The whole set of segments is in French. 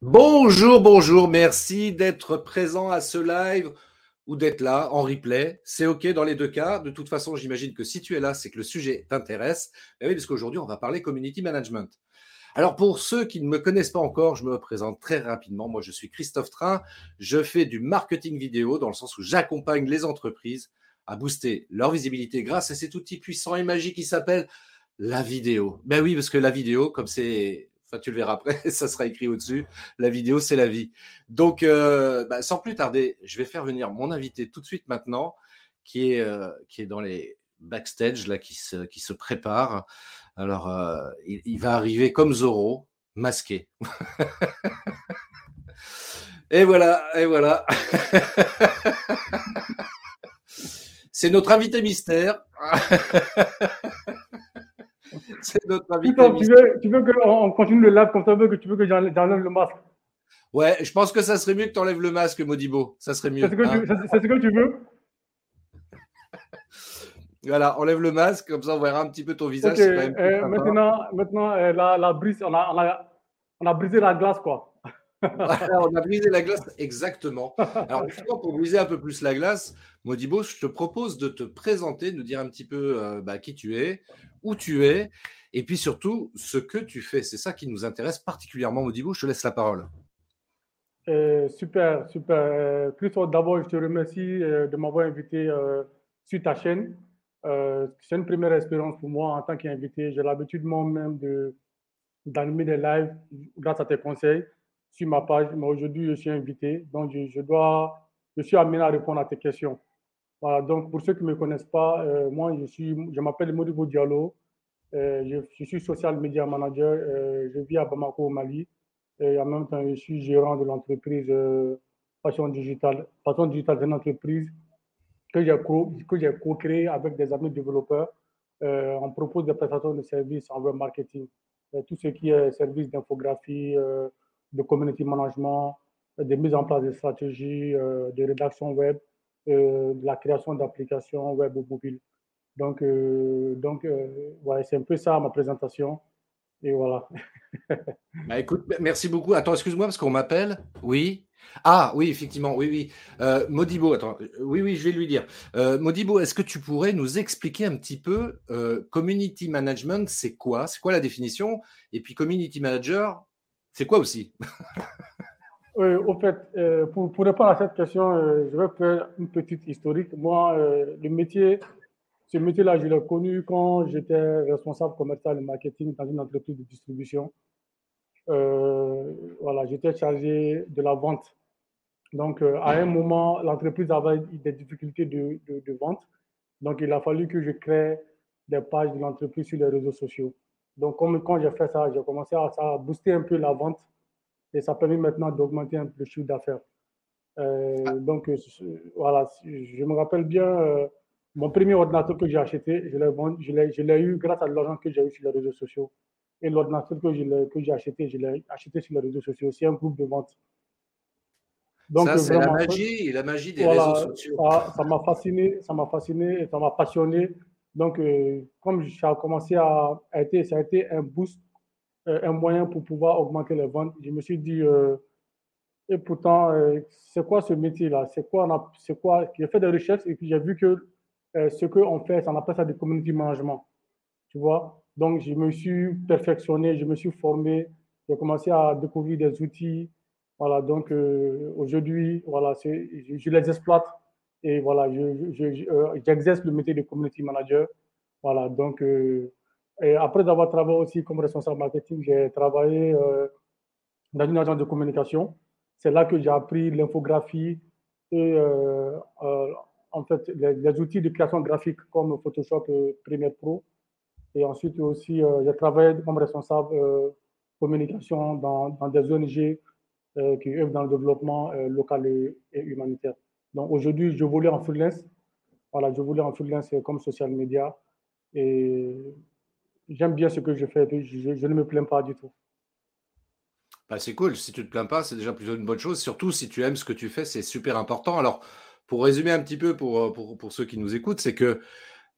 Bonjour, bonjour, merci d'être présent à ce live ou d'être là en replay. C'est OK dans les deux cas. De toute façon, j'imagine que si tu es là, c'est que le sujet t'intéresse. Eh oui, parce qu'aujourd'hui, on va parler community management. Alors, pour ceux qui ne me connaissent pas encore, je me présente très rapidement. Moi, je suis Christophe Train. Je fais du marketing vidéo dans le sens où j'accompagne les entreprises à booster leur visibilité grâce à cet outil puissant et magique qui s'appelle la vidéo. Ben oui, parce que la vidéo, comme c'est Enfin, tu le verras après, ça sera écrit au-dessus. La vidéo, c'est la vie. Donc, euh, bah, sans plus tarder, je vais faire venir mon invité tout de suite maintenant, qui est, euh, qui est dans les backstage, là, qui se, qui se prépare. Alors, euh, il, va arriver comme Zoro, masqué. et voilà, et voilà. c'est notre invité mystère. C'est notre avis. tu veux, tu veux qu'on continue le live comme ça, que tu veux que j'enlève le masque Ouais, je pense que ça serait mieux que tu enlèves le masque, Modibo. Ça serait mieux. C'est ce, que tu veux Voilà, enlève le masque, comme ça on verra un petit peu ton visage. Euh, maintenant, maintenant euh, la, la, brise, on a, on, a, on a brisé la glace, quoi. On a brisé la glace, exactement. Alors, pour briser un peu plus la glace, Modibo, je te propose de te présenter, de nous dire un petit peu euh, bah, qui tu es, où tu es, et puis surtout ce que tu fais. C'est ça qui nous intéresse particulièrement, Modibo. Je te laisse la parole. Euh, super, super. Euh, Christophe, d'abord, je te remercie de m'avoir invité sur ta chaîne. c'est une première expérience pour moi en tant qu'invité. J'ai l'habitude moi-même d'animer des lives grâce à tes conseils sur ma page, mais aujourd'hui, je suis invité. Donc, je, dois, je suis amené à répondre à tes questions. Voilà, donc pour ceux qui ne me connaissent pas, euh, moi, je, suis, je m'appelle Modibo Diallo. Euh, je, suis social media manager. Euh, je vis à Bamako, au Mali. Et en même temps, je suis gérant de l'entreprise Passion Digital. Passion Digital, c'est une entreprise que j'ai, que j'ai co-créée avec des amis développeurs. on propose des prestations de services en web marketing. tout ce qui est service d'infographie, de community management, de mise en place de stratégies, de rédaction web, euh, de la création d'applications web ou mobile. Donc, euh, donc euh, ouais, c'est un peu ça ma présentation. Et voilà. bah, écoute, merci beaucoup. Attends, excuse-moi parce qu'on m'appelle. Oui. Ah oui, effectivement, oui, oui. Modibo, attends, oui, oui, je vais lui dire. Modibo, est-ce que tu pourrais nous expliquer un petit peu community management, c'est quoi? C'est quoi la définition? Et puis community manager, c'est quoi aussi? Oui, au fait, euh, pour, répondre à cette question, euh, je vais faire une petite historique. Moi, euh, le métier, ce métier-là, je l'ai connu quand j'étais responsable commercial et marketing dans une entreprise de distribution. voilà, j'étais chargé de la vente. Donc, à un moment, l'entreprise avait des difficultés de, vente. Donc, il a fallu que je crée des pages de l'entreprise sur les réseaux sociaux. Donc, comme, quand j'ai fait ça, j'ai commencé à, à booster un peu la vente et ça permet maintenant d'augmenter un peu le chiffre d'affaires. Euh, ah. donc, euh, voilà, je me rappelle bien, euh, mon premier ordinateur que j'ai acheté, je l'ai eu grâce à l'argent que j'ai eu sur les réseaux sociaux. Et l'ordinateur que j'ai acheté, je l'ai acheté sur les réseaux sociaux. C'est un groupe de vente. Donc, ça, c'est la magie, la magie des réseaux sociaux. Ça m'a fasciné, ça m'a fasciné et ça m'a passionné. Donc, comme ça a commencé à, à être, ça a été un boost euh, un moyen pour pouvoir augmenter les ventes. Je me suis dit, euh, et pourtant, euh, c'est quoi ce métier-là? C'est quoi, quoi? J'ai fait des recherches et puis j'ai vu que ce qu'on fait, ça, on appelle ça du community management. Tu vois? Donc, je me suis perfectionné, je me suis formé, j'ai commencé à découvrir des outils. Voilà, donc aujourd'hui, voilà, je, je, les exploite et voilà, j'exerce je, le métier de community manager. Voilà, donc et après avoir travaillé aussi comme responsable marketing, j'ai travaillé euh, dans une agence de communication. C'est là que j'ai appris l'infographie et euh, euh, en fait les, outils de création graphique comme Photoshop et Premiere Pro. Et ensuite aussi, j'ai travaillé comme responsable communication dans, dans, des ONG qui œuvrent dans le développement local et, humanitaire. Donc aujourd'hui, je voulais en freelance. Voilà, je voulais en freelance comme social media. Et j'aime bien ce que je fais. Je, je ne me plains pas du tout. Bah, c'est cool. Si tu te plains pas, c'est déjà plutôt une bonne chose. Surtout si tu aimes ce que tu fais, c'est super important. Alors, pour résumer un petit peu pour, pour, pour ceux qui nous écoutent, c'est que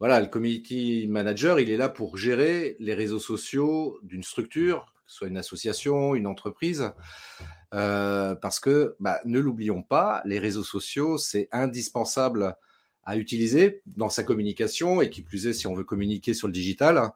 voilà, le community manager, il est là pour gérer les réseaux sociaux d'une structure, soit une association, une entreprise. Euh, parce que, bah, ne l'oublions pas, les réseaux sociaux, c'est indispensable à utiliser dans sa communication et qui plus est si on veut communiquer sur le digital.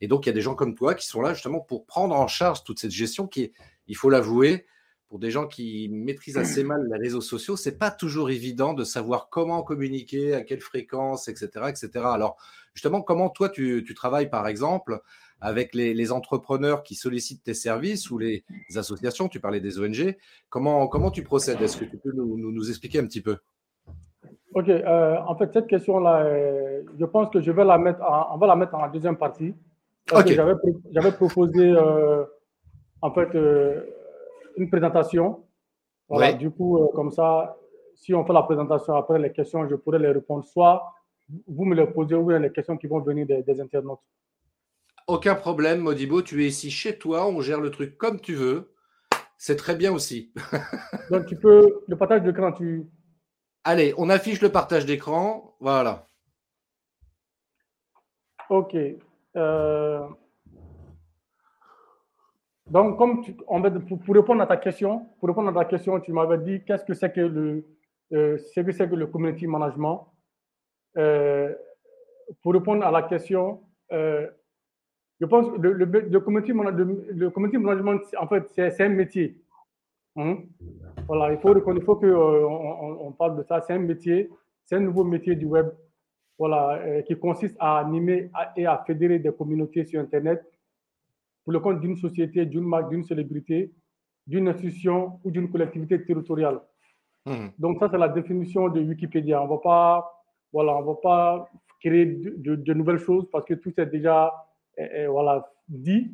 Et donc, il y a des gens comme toi qui sont là justement pour prendre en charge toute cette gestion qui il faut l'avouer, pour des gens qui maîtrisent assez mal les réseaux sociaux, c'est pas toujours évident de savoir comment communiquer, à quelle fréquence, etc., etc. Alors, justement, comment toi tu, travailles, par exemple, avec les, entrepreneurs qui sollicitent tes services ou les associations Tu parlais des ONG. Comment comment tu procèdes? Est-ce que tu peux nous, expliquer un petit peu? Ok. Euh, en fait, cette question-là, euh, je pense que je vais la mettre, on va la mettre en deuxième partie. J'avais proposé. Euh, en fait une présentation. Voilà, Du coup, comme ça, si on fait la présentation après les questions, je pourrais les répondre. Soit vous me les posez ou les questions qui vont venir des, internautes. Aucun problème, Modibo. Tu es ici chez toi. On gère le truc comme tu veux. C'est très bien aussi. Donc, tu peux. Le partage d'écran, tu. Allez, on affiche le partage d'écran. Voilà. OK. Euh, donc, comme pour, répondre à ta question, pour répondre à ta question, tu m'avais dit qu'est-ce que c'est que le, euh, ce que c'est que le community management? Euh, pour répondre à la question, euh, je pense que le, le, community, le, community management, en fait, c'est un métier. Hein? Voilà, il faut, il faut qu'on on, on parle de ça. C'est un métier, c'est un nouveau métier du web, voilà, qui consiste à animer et à fédérer des communautés sur Internet pour le compte d'une société, d'une marque, d'une célébrité, d'une institution ou d'une collectivité territoriale. Hmm. Donc ça, c'est la définition de Wikipédia. On on va pas créer de, nouvelles choses parce que tout est déjà voilà, dit.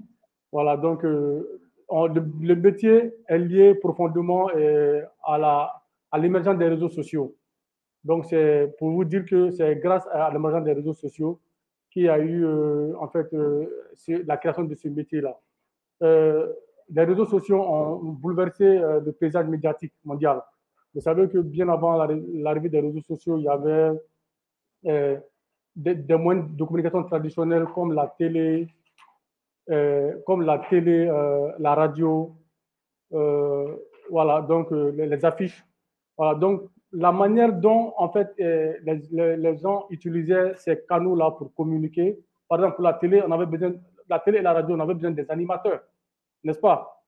Voilà, donc euh, le, métier est lié profondément à la à l'émergence des réseaux sociaux. Donc c'est pour vous dire que c'est grâce à l'émergence des réseaux sociaux qui a eu euh, en fait euh, la création de ce métier-là. Les réseaux sociaux ont bouleversé le paysage médiatique mondial. Vous savez que bien avant l'arrivée des réseaux sociaux, il y avait des, moyens de communication traditionnels comme la télé, comme la télé, la radio, voilà, donc les, les, affiches. Voilà, donc la manière dont en fait euh, les, gens utilisaient ces canaux-là pour communiquer. Par exemple, pour la télé, on avait besoin, la télé et la radio, on avait besoin des animateurs, n'est-ce pas?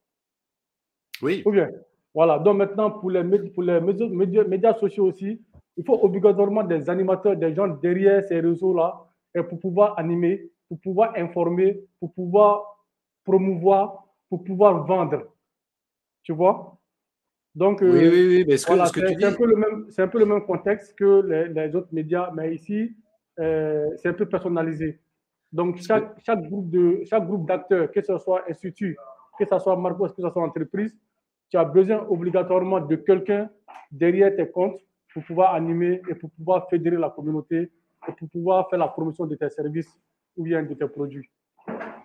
Oui. Ou bien, voilà. Donc maintenant, pour les, pour les médias, médias, sociaux aussi, il faut obligatoirement des animateurs, des gens derrière ces réseaux-là, pour pouvoir animer, pour pouvoir informer, pour pouvoir promouvoir, pour pouvoir vendre. Tu vois? Donc, oui, oui, oui, mais ce que, ce que tu dis. C'est un, peu le même contexte que les, autres médias, mais ici, euh, c'est un peu personnalisé. Donc, chaque, chaque groupe de chaque groupe d'acteurs, que ce soit institut, que ce soit marque, que ce soit entreprise, tu as besoin obligatoirement de quelqu'un derrière tes comptes pour pouvoir animer et pour pouvoir fédérer la communauté et pour pouvoir faire la promotion de tes services ou bien de tes produits.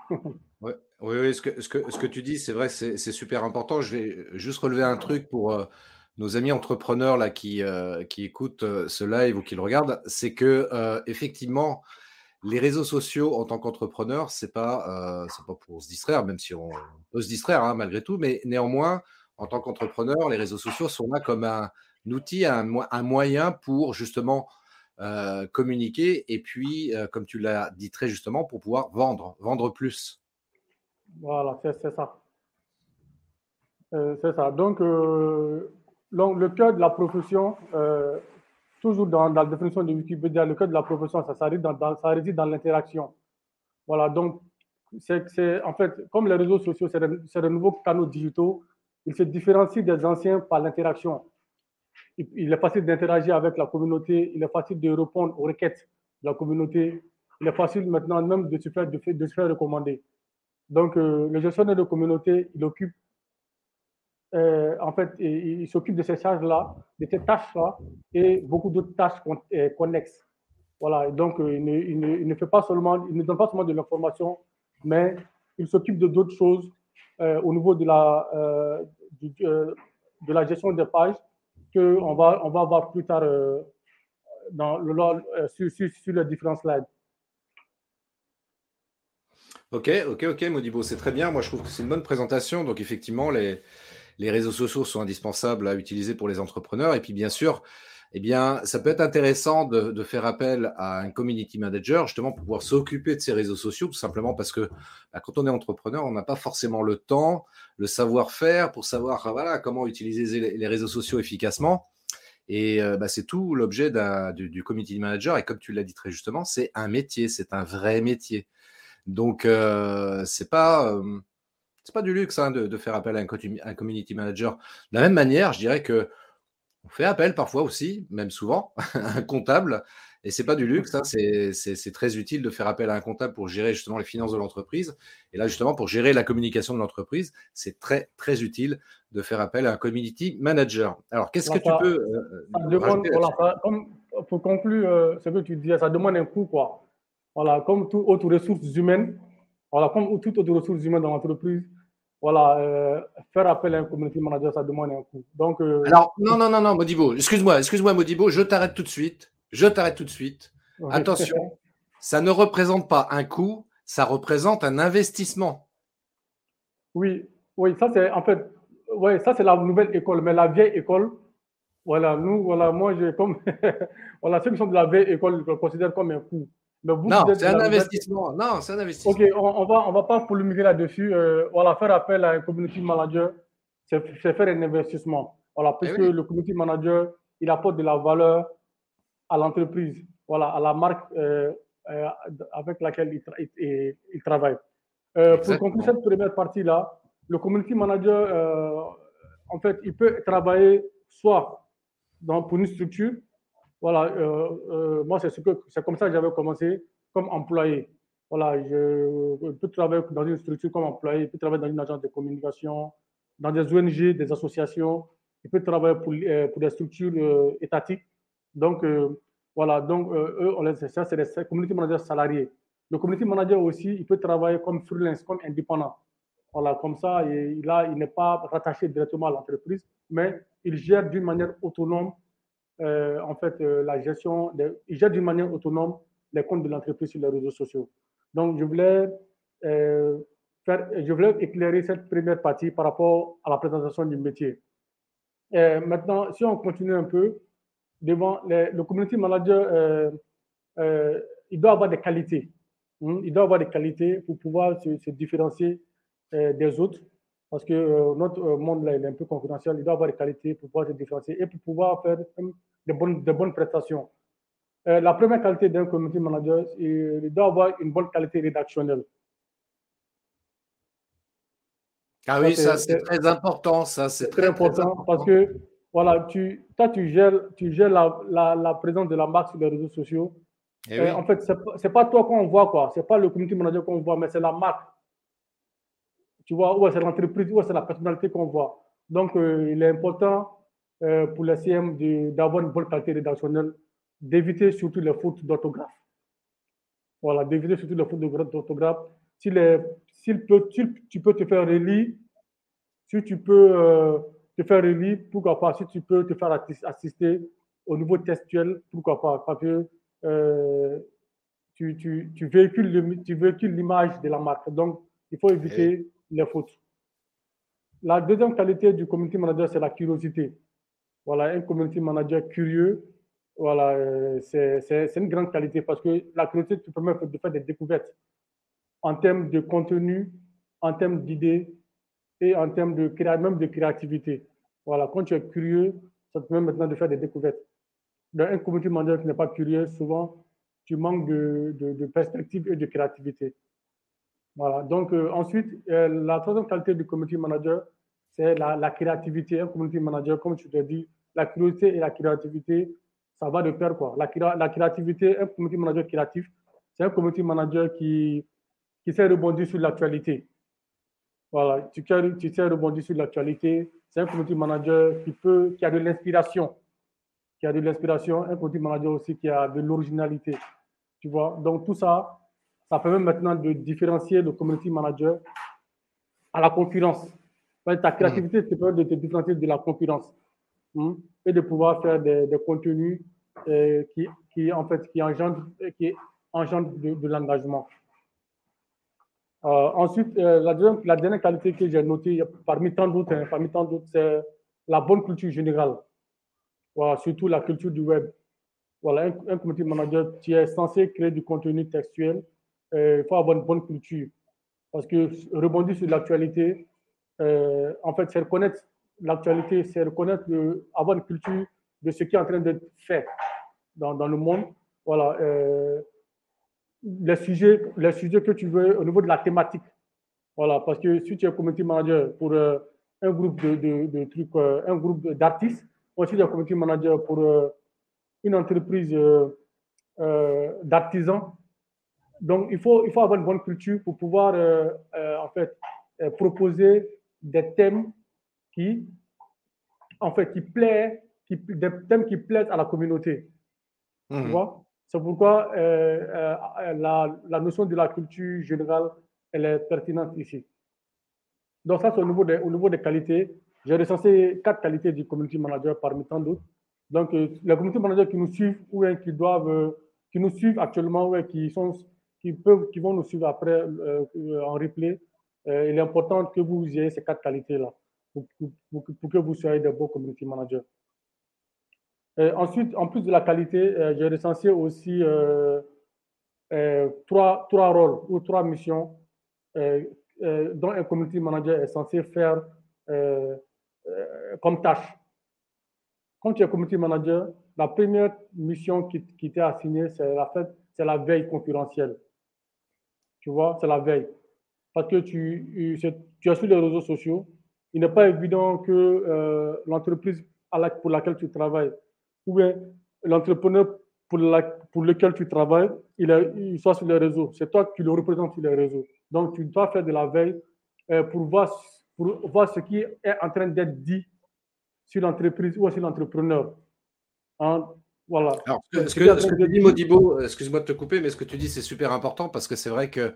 Oui, oui, ce, que, ce, que, ce que tu dis, c'est vrai, c'est super important. Je vais juste relever un truc pour euh, nos amis entrepreneurs là, qui, euh, qui écoutent euh, ce live ou qui le regardent. C'est que, effectivement, les réseaux sociaux en tant qu'entrepreneur, c'est pas, c'est pas pour se distraire, même si on peut se distraire hein, malgré tout, mais néanmoins, en tant qu'entrepreneur, les réseaux sociaux sont là comme un, outil, un, un moyen pour justement communiquer et puis, comme tu l'as dit très justement, pour pouvoir vendre, vendre plus. Voilà, c'est ça. Euh, c'est ça. Donc, euh, le cœur de la profession, euh, toujours dans, la définition de Wikipédia, le cœur de la profession, ça, ça réside dans, ça réside dans l'interaction. Voilà, donc, c'est en fait, comme les réseaux sociaux, c'est de, nouveaux canaux digitaux, ils se différencient des anciens par l'interaction. Il, est facile d'interagir avec la communauté, il est facile de répondre aux requêtes de la communauté, il est facile maintenant même de se faire, recommander. Donc, euh, le gestionnaire de communauté, il occupe euh, en fait, il, s'occupe de ces charges-là, de ces tâches-là, et beaucoup d'autres tâches euh, connexes. Voilà, donc euh, il ne, il, pas seulement, il ne donne pas seulement de l'information, mais il s'occupe de d'autres choses au niveau de la gestion des pages va, on va voir plus tard dans le, sur, sur, sur les différents slides. Ok, ok, ok, Modibo, c'est très bien. Moi, je trouve que c'est une bonne présentation. Donc, effectivement, les, les réseaux sociaux sont indispensables à utiliser pour les entrepreneurs. Et puis, bien sûr, eh bien, ça peut être intéressant de, faire appel à un community manager justement pour pouvoir s'occuper de ces réseaux sociaux, tout simplement parce que bah, quand on est entrepreneur, on n'a pas forcément le temps, le savoir-faire pour savoir voilà, comment utiliser les, réseaux sociaux efficacement. Et euh, bah, c'est tout l'objet du, community manager. Et comme tu l'as dit très justement, c'est un métier, c'est un vrai métier. Donc, euh, c'est pas. Euh, pas du luxe hein, de, faire appel à un, community manager. De la même manière, je dirais que on fait appel parfois aussi, même souvent, à un comptable. Et c'est pas du luxe, hein, c'est très utile de faire appel à un comptable pour gérer justement les finances de l'entreprise. Et là, justement, pour gérer la communication de l'entreprise, c'est très, très utile de faire appel à un community manager. Alors, qu'est-ce que tu peux. Euh, pour conclure ce que tu disais, ça demande un coût, quoi. Voilà, comme tout autre ressources humaines, voilà, comme toute autre ressources humaines dans l'entreprise, voilà, euh, faire appel à un community manager, ça demande un coût. Donc, euh, Alors, non, non, non, non, Modibo, excuse-moi, excuse-moi, Modibo, je t'arrête tout de suite. Je t'arrête tout de suite. Attention, ça ne représente pas un coût, ça représente un investissement. Oui, oui, ça c'est en fait, ouais, ça c'est la nouvelle école, mais la vieille école, voilà, nous, voilà, moi j'ai comme, voilà, ceux qui sont de la vieille école, je le considère comme un coût non, c'est un investissement. Non, c'est un investissement. Ok, on, on va, on va pas polémiquer là-dessus. Euh, voilà, faire appel à un community manager, c'est faire un investissement. Voilà, parce eh que le community manager, il apporte de la valeur à l'entreprise, voilà, à la marque euh, euh, avec laquelle il, il, travaille. pour conclure cette première partie-là, le community manager, en fait, il peut travailler soit dans, pour une structure, voilà, euh, euh, moi, c'est ce comme ça que j'avais commencé comme employé. Voilà, je, peux travailler dans une structure comme employé, je peux travailler dans une agence de communication, dans des ONG, des associations, je peux travailler pour, euh, pour des structures étatiques. Donc, voilà, donc eux, ça, c'est des community managers salariés. Le community manager aussi, il peut travailler comme freelance, comme indépendant. Voilà, comme ça, et, là, il n'est pas rattaché directement à l'entreprise, mais il gère d'une manière autonome euh, en fait, euh, la gestion, il gère d'une manière autonome les comptes de l'entreprise sur les réseaux sociaux. Donc, je voulais, euh, faire, je voulais éclairer cette première partie par rapport à la présentation du métier. maintenant, si on continue un peu, devant le community manager, il doit avoir des qualités. Hein. il doit avoir des qualités pour pouvoir se différencier des autres parce que euh, notre euh, monde là, il est un peu concurrentiel, il doit avoir des qualités pour pouvoir se différencier et pour pouvoir faire de bonnes, de bonnes prestations. Euh, la première qualité d'un community manager, il doit avoir une bonne qualité rédactionnelle. Ah oui, ça c'est très important, ça c'est très, important, parce que voilà, tu, toi tu gères, tu gères la, la, la présence de la marque sur les réseaux sociaux. Et eh En fait, c'est n'est pas toi qu'on voit, quoi. C'est pas le community manager qu'on voit, mais c'est la marque tu vois, où c'est l'entreprise, où c'est la personnalité qu'on voit. Donc, euh, il est important euh, pour les CM d'avoir une bonne qualité rédactionnelle, d'éviter surtout les fautes d'orthographe. Voilà, d'éviter surtout les fautes d'orthographe. Si, peut, tu peux te faire relire, si tu peux euh, te faire relire, pourquoi pas, si tu peux te faire assister au niveau textuel, pourquoi pas, parce que tu, tu, tu véhicules l'image de la marque. Donc, il faut éviter les fautes. La deuxième qualité du community manager, c'est la curiosité. Voilà, un community manager curieux, voilà, euh, c'est une grande qualité parce que la curiosité te permet de faire des découvertes en termes de contenu, en termes d'idées et en termes de même de créativité. Voilà, quand tu es curieux, ça te permet maintenant de faire des découvertes. Dans un community manager qui n'est pas curieux, souvent, tu manques de, perspective et de créativité. Voilà. Donc, euh, ensuite, euh, la troisième qualité du community manager, c'est la, créativité. Un community manager, comme tu l'as dit, la curiosité et la créativité, ça va de pair. Quoi. La, créativité, un community manager créatif, c'est un community manager qui, sait rebondir sur l'actualité. Voilà, tu, sais rebondir sur l'actualité, c'est un community manager qui a de l'inspiration. Qui a de l'inspiration. Un community manager aussi qui a de l'originalité. Tu vois? Donc, tout ça, ça permet maintenant de différencier le community manager à la concurrence. Ta créativité te permet de te différencier de la concurrence hein, et de pouvoir faire des, contenus euh, qui, qui, en fait, qui engendrent, qui engendrent de, l'engagement. Euh, ensuite, euh, la, deuxième, la, dernière qualité que j'ai notée, parmi tant d'autres, hein, parmi tant d'autres, c'est la bonne culture générale. Voilà, surtout la culture du web. Voilà, un, un community manager, tu es censé créer du contenu textuel. Il faut avoir une bonne culture. Parce que rebondir sur l'actualité, euh, en fait, c'est reconnaître l'actualité, c'est reconnaître, avoir une culture de ce qui est en train d'être fait dans, dans, le monde. Voilà. Euh, les, sujets, les sujets que tu veux au niveau de la thématique. Voilà. Parce que si tu es community manager pour euh, un groupe de, de, trucs, un groupe d'artistes, aussi tu es community manager pour une entreprise d'artisans, donc, il faut, il faut avoir une bonne culture pour pouvoir, en fait, proposer des thèmes qui, en fait, qui plaisent, qui, des thèmes qui plaisent à la communauté. Tu mhm. vois? C'est pourquoi euh, euh, la, la, notion de la culture générale, elle est pertinente ici. Donc ça, c'est au niveau des, au niveau des qualités. J'ai recensé quatre qualités du community manager parmi tant d'autres. Donc, euh, les community managers qui nous suivent ou qui doivent, qui nous suivent actuellement ou qui sont, qui peuvent, qui vont nous suivre après en replay, euh, il est important que vous ayez ces quatre qualités-là pour, que vous soyez de bons community managers. Euh, ensuite, en plus de la qualité, euh, j'ai recensé aussi trois, trois rôles ou trois missions dont un community manager est censé faire comme tâche. Quand tu es community manager, la première mission qui, qui t'est assignée, c'est la, c'est la veille concurrentielle. Tu vois, c'est la veille parce que tu, tu es sur les réseaux sociaux, il n'est pas évident que euh, l'entreprise pour laquelle tu travailles ou bien l'entrepreneur pour, pour lequel tu travailles, il, soit sur les réseaux. C'est toi qui le représente sur les réseaux. Donc, tu dois faire de la veille euh, pour, voir, pour voir ce qui est en train d'être dit sur l'entreprise ou sur l'entrepreneur. Hein, voilà. Alors, ce, que, ce que tu dis, Modibo, excuse-moi de te couper, mais ce que tu dis, c'est super important parce que c'est vrai que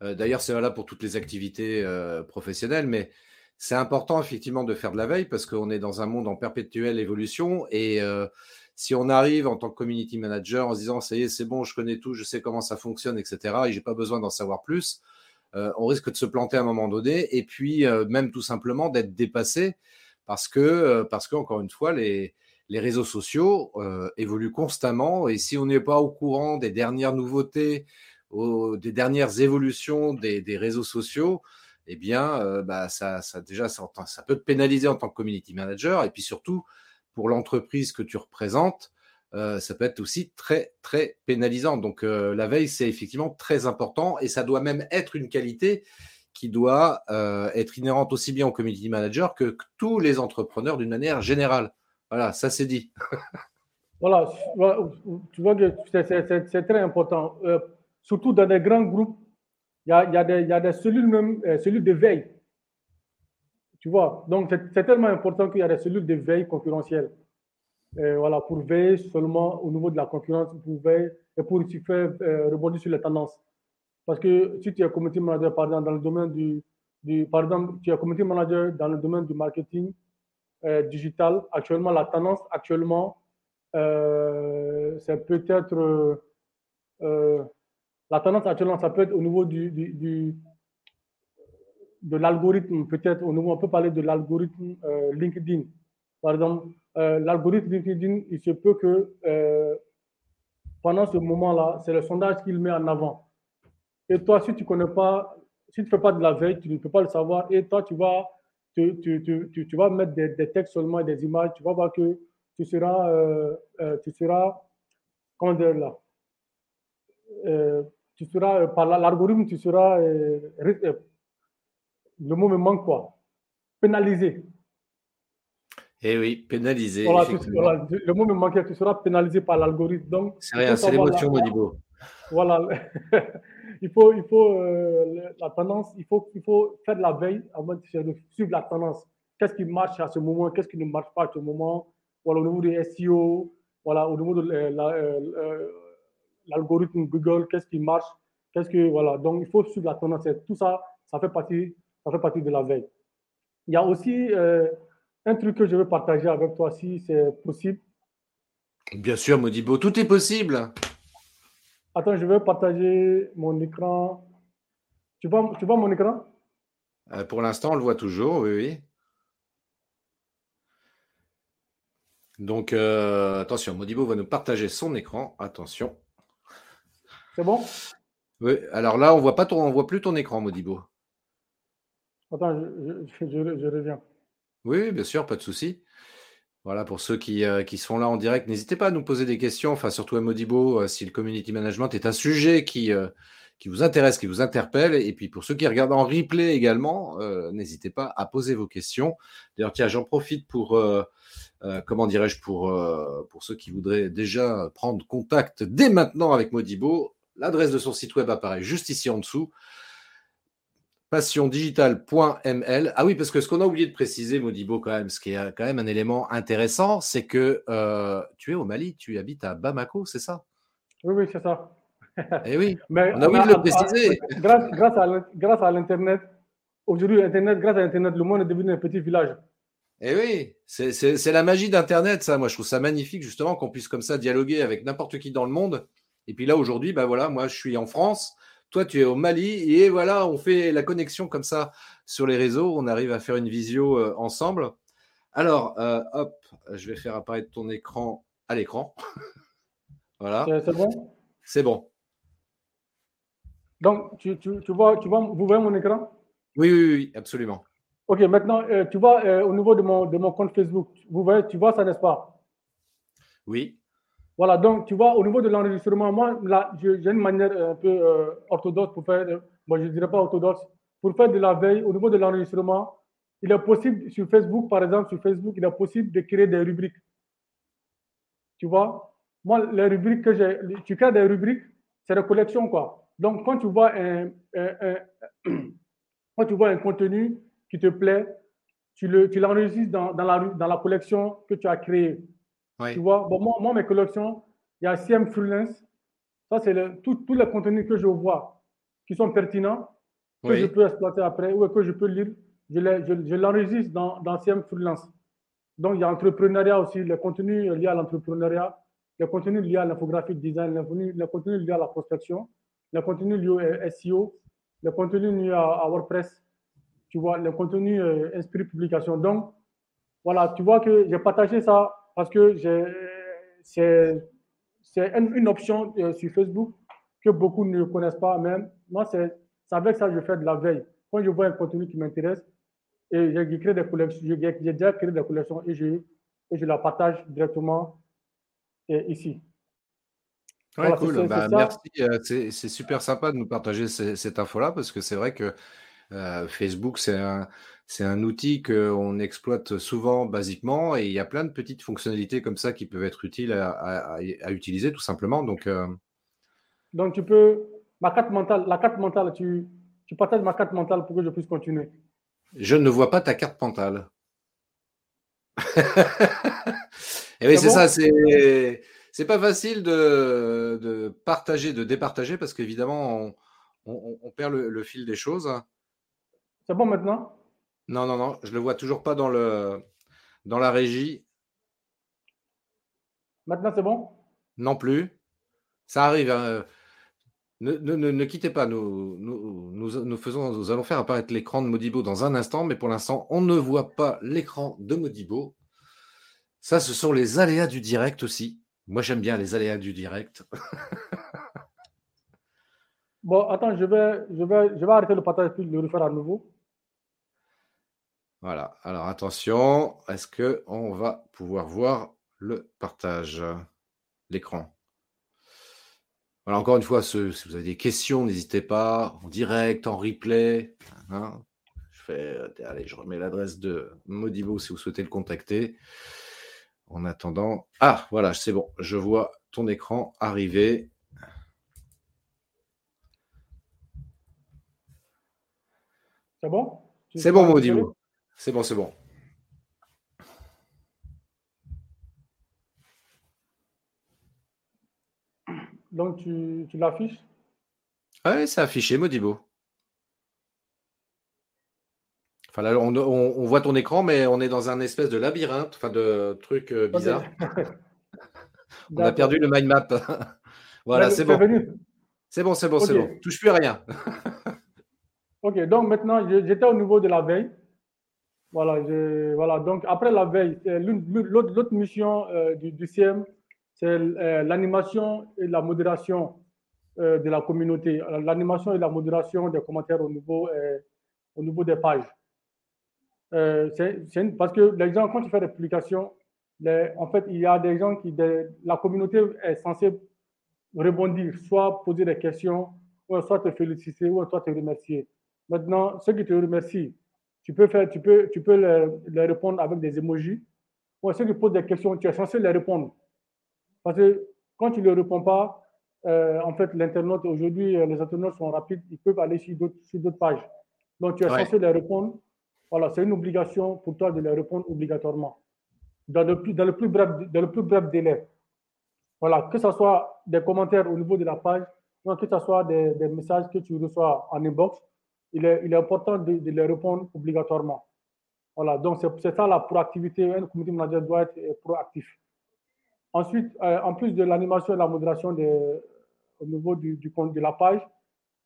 euh, d'ailleurs, c'est valable pour toutes les activités euh, professionnelles, mais c'est important effectivement de faire de la veille parce qu'on est dans un monde en perpétuelle évolution et euh, si on arrive en tant que community manager en se disant ça y est, c'est bon, je connais tout, je sais comment ça fonctionne, etc. et j'ai pas besoin d'en savoir plus, on risque de se planter à un moment donné et puis même tout simplement d'être dépassé parce que parce que encore une fois les les réseaux sociaux évoluent constamment et si on n'est pas au courant des dernières nouveautés des dernières évolutions des, réseaux sociaux, eh bien, euh, bah, ça, déjà, ça, peut te pénaliser en tant que community manager. Et puis surtout, pour l'entreprise que tu représentes, euh, ça peut être aussi très, très pénalisant. Donc, euh, la veille, c'est effectivement très important et ça doit même être une qualité qui doit être inhérente aussi bien au community manager que, tous les entrepreneurs d'une manière générale. Voilà, ça c'est dit. voilà, tu vois que c'est très important surtout dans des grands groupes, il y a, des, euh, cellules de veille. Tu vois, donc c'est tellement important qu'il y a des cellules de veille concurrentielles. Euh, voilà, pour veiller seulement au niveau de la concurrence, pour veiller et pour faire euh, rebondir sur les tendances. Parce que si tu es community manager, par exemple, dans le domaine du par exemple, tu es community manager dans le domaine du marketing digital, actuellement, la tendance, actuellement, c'est peut-être la tendance actuellement, ça peut être au niveau du, de l'algorithme, peut-être au niveau, on peut parler de l'algorithme euh, LinkedIn. Par exemple, euh, l'algorithme LinkedIn, il se peut que euh, pendant ce moment-là, c'est le sondage qu'il met en avant. Et toi, si tu connais pas, si tu fais pas de la veille, tu ne peux pas le savoir. Et toi, tu vas, tu, tu, tu, tu vas mettre des, des, textes seulement des images. Tu vas voir que tu seras, tu seras, comment dire là, tu seras, euh, par l'algorithme, tu seras, euh, euh, le mot me manque quoi, pénalisé. Eh oui, pénalisé. le mot me manquait, tu seras pénalisé par l'algorithme. Donc, c'est rien, c'est l'émotion, Modibo. Voilà, il faut, il faut la tendance, il faut, il faut faire de la veille avant de suivre la tendance. qu'est-ce qui marche à ce moment, qu'est-ce qui ne marche pas à ce moment, voilà, au niveau des SEO, voilà, au niveau de l'algorithme Google, qu'est-ce qui marche, qu'est-ce que, voilà, donc il faut suivre la tendance. Tout ça, ça fait partie, ça fait partie de la veille. Il y a aussi un truc que je veux partager avec toi, si c'est possible. Bien sûr, Modibo, tout est possible. Attends, je vais partager mon écran. Tu vois, tu vois mon écran? Euh, Pour l'instant, on le voit toujours, oui, oui. Donc, euh, attention, Modibo va nous partager son écran. Attention. C'est bon? Oui, alors là, on voit pas ton, on voit plus ton écran, Modibo. Attends, je, je reviens. Oui, bien sûr, pas de souci. Voilà, pour ceux qui, euh, qui, sont là en direct, n'hésitez pas à nous poser des questions, enfin surtout à Modibo, euh, si le community management est un sujet qui, euh, qui vous intéresse, qui vous interpelle. Et puis pour ceux qui regardent en replay également, n'hésitez pas à poser vos questions. D'ailleurs, tiens, j'en profite pour, comment dirais-je, pour ceux qui voudraient déjà prendre contact dès maintenant avec Modibo. L'adresse de son site web apparaît juste ici en dessous passiondigital.ml. Ah oui, parce que ce qu'on a oublié de préciser, Modibo, quand même, ce qui est quand même un élément intéressant, c'est que euh, tu es au Mali, tu habites à Bamako, c'est ça? Oui, oui, c'est ça. Eh oui, Mais on a oublié de le préciser. Grâce, grâce à l'Internet, aujourd'hui, Internet, grâce à Internet, le monde est devenu un petit village. Eh oui, c'est la magie d'Internet, ça. Moi, je trouve ça magnifique, justement, qu'on puisse comme ça dialoguer avec n'importe qui dans le monde. Et puis là, aujourd'hui, bah voilà, moi, je suis en France. Toi, tu es au Mali et voilà, on fait la connexion comme ça sur les réseaux. On arrive à faire une visio euh, ensemble. Alors, euh, hop, je vais faire apparaître ton écran à l'écran. voilà. C'est bon C'est bon. Donc, tu, vois, tu vois, vous voyez mon écran? Oui, oui, oui, absolument. Ok, maintenant, euh, tu vois, au niveau de mon, de mon compte Facebook, vous voyez, tu vois ça, n'est-ce pas? Oui. Voilà, donc tu vois, au niveau de l'enregistrement, moi, là, j'ai une manière un peu euh, orthodoxe pour faire, moi je ne dirais pas orthodoxe, pour faire de la veille, au niveau de l'enregistrement, il est possible, sur Facebook, par exemple, sur Facebook, il est possible de créer des rubriques. Tu vois? Moi, les rubriques que j'ai, tu crées des rubriques, c'est des collections, quoi. Donc, quand tu vois un, quand tu vois un contenu qui te plaît, tu l'enregistres dans, dans, la, dans la collection que tu as créée. Tu vois, bon, moi, mes collections, il y a CM Freelance. Ça, c'est tous les contenus que je vois qui sont pertinents, que je peux exploiter après ou que je peux lire. Je l'enregistre dans, dans CM Freelance. Donc, il y a entrepreneuriat aussi, les contenus liés à l'entrepreneuriat, les contenus liés à l'infographique design, les contenus, liés à la prospection, les contenus liés au SEO, les contenus liés à, WordPress, tu vois, les contenus euh, esprit publication. Donc, voilà, tu vois que j'ai partagé ça parce que c'est une, option euh, sur Facebook que beaucoup ne connaissent pas même. Moi, c'est avec ça que je fais de la veille. Quand je vois un contenu qui m'intéresse, et j'ai des collections, j'ai déjà créé des collections et je, et je la partage directement ici. Ouais, cool. Bah, merci. Euh, c'est super sympa de nous partager cette info-là parce que c'est vrai que euh, Facebook, c'est un, c'est un outil qu'on exploite souvent basiquement et il y a plein de petites fonctionnalités comme ça qui peuvent être utiles à, utiliser tout simplement. Donc, euh, Donc tu peux, ma carte mentale, la carte mentale, tu, tu partages ma carte mentale pour que je puisse continuer. Je ne vois pas ta carte mentale. et oui, c'est ça, c'est c'est pas facile de, de, partager, de départager parce qu'évidemment, on, on, perd le, le, fil des choses. C'est bon maintenant? Non, non, non, je ne le vois toujours pas dans, le, dans la régie. Maintenant, c'est bon? Non plus. Ça arrive. Hein. Ne, ne, quittez pas. Nous, nous, nous, faisons, nous allons faire apparaître l'écran de Modibo dans un instant, mais pour l'instant, on ne voit pas l'écran de Modibo. Ça, ce sont les aléas du direct aussi. Moi, j'aime bien les aléas du direct. bon, attends, je vais, je, vais, je vais arrêter le partage et le refaire à nouveau. Voilà. Alors attention, est-ce que on va pouvoir voir le partage, l'écran? Voilà, encore une fois, si vous avez des questions, n'hésitez pas, en direct, en replay. Hein. je fais, allez, je remets l'adresse de Modibo si vous souhaitez le contacter. En attendant, ah voilà, c'est bon, je vois ton écran arriver. C'est bon? C'est bon, Modibo. C'est bon, c'est bon. Donc tu, l'affiches? Oui, c'est affiché, Modibo. Enfin, on, voit ton écran, mais on est dans un espèce de labyrinthe, enfin de truc euh, bizarre. on a perdu le mind map. voilà, c'est bon. C'est bon, c'est bon, c'est bon. Touche plus à rien. ok, donc maintenant, j'étais au niveau de la veille. Voilà, voilà. donc après la veille, l'autre mission euh, du, CM, c'est euh, l'animation et la modération euh, de la communauté. L'animation et la modération des commentaires au niveau, au niveau des pages. parce que les gens, quand tu fais des publications, en fait, il y a des gens qui, la communauté est censée rebondir, soit poser des questions, soit te féliciter, ou soit te remercier. Maintenant, ceux qui te remercient, tu peux, faire, tu peux, tu peux leur, répondre avec des emojis. Ou ceux qui posent des questions, tu es censé leur répondre. Parce que quand tu ne leur réponds pas, euh, en fait, l'internaute, aujourd'hui, euh, les internautes sont rapides, ils peuvent aller sur d'autres pages. Donc, tu es censé leur répondre. Voilà, c'est une obligation pour toi de leur répondre obligatoirement. Dans le plus, dans le plus, bref, dans le plus bref délai. Voilà, que ce soit des commentaires au niveau de la page, que ce soit des, des messages que tu reçois en inbox, il est, il est important de, de, les répondre obligatoirement. Voilà, donc c'est ça la proactivité. Un community manager doit être euh, proactif. Ensuite, euh, en plus de l'animation et la modération de, au niveau du, du, de la page,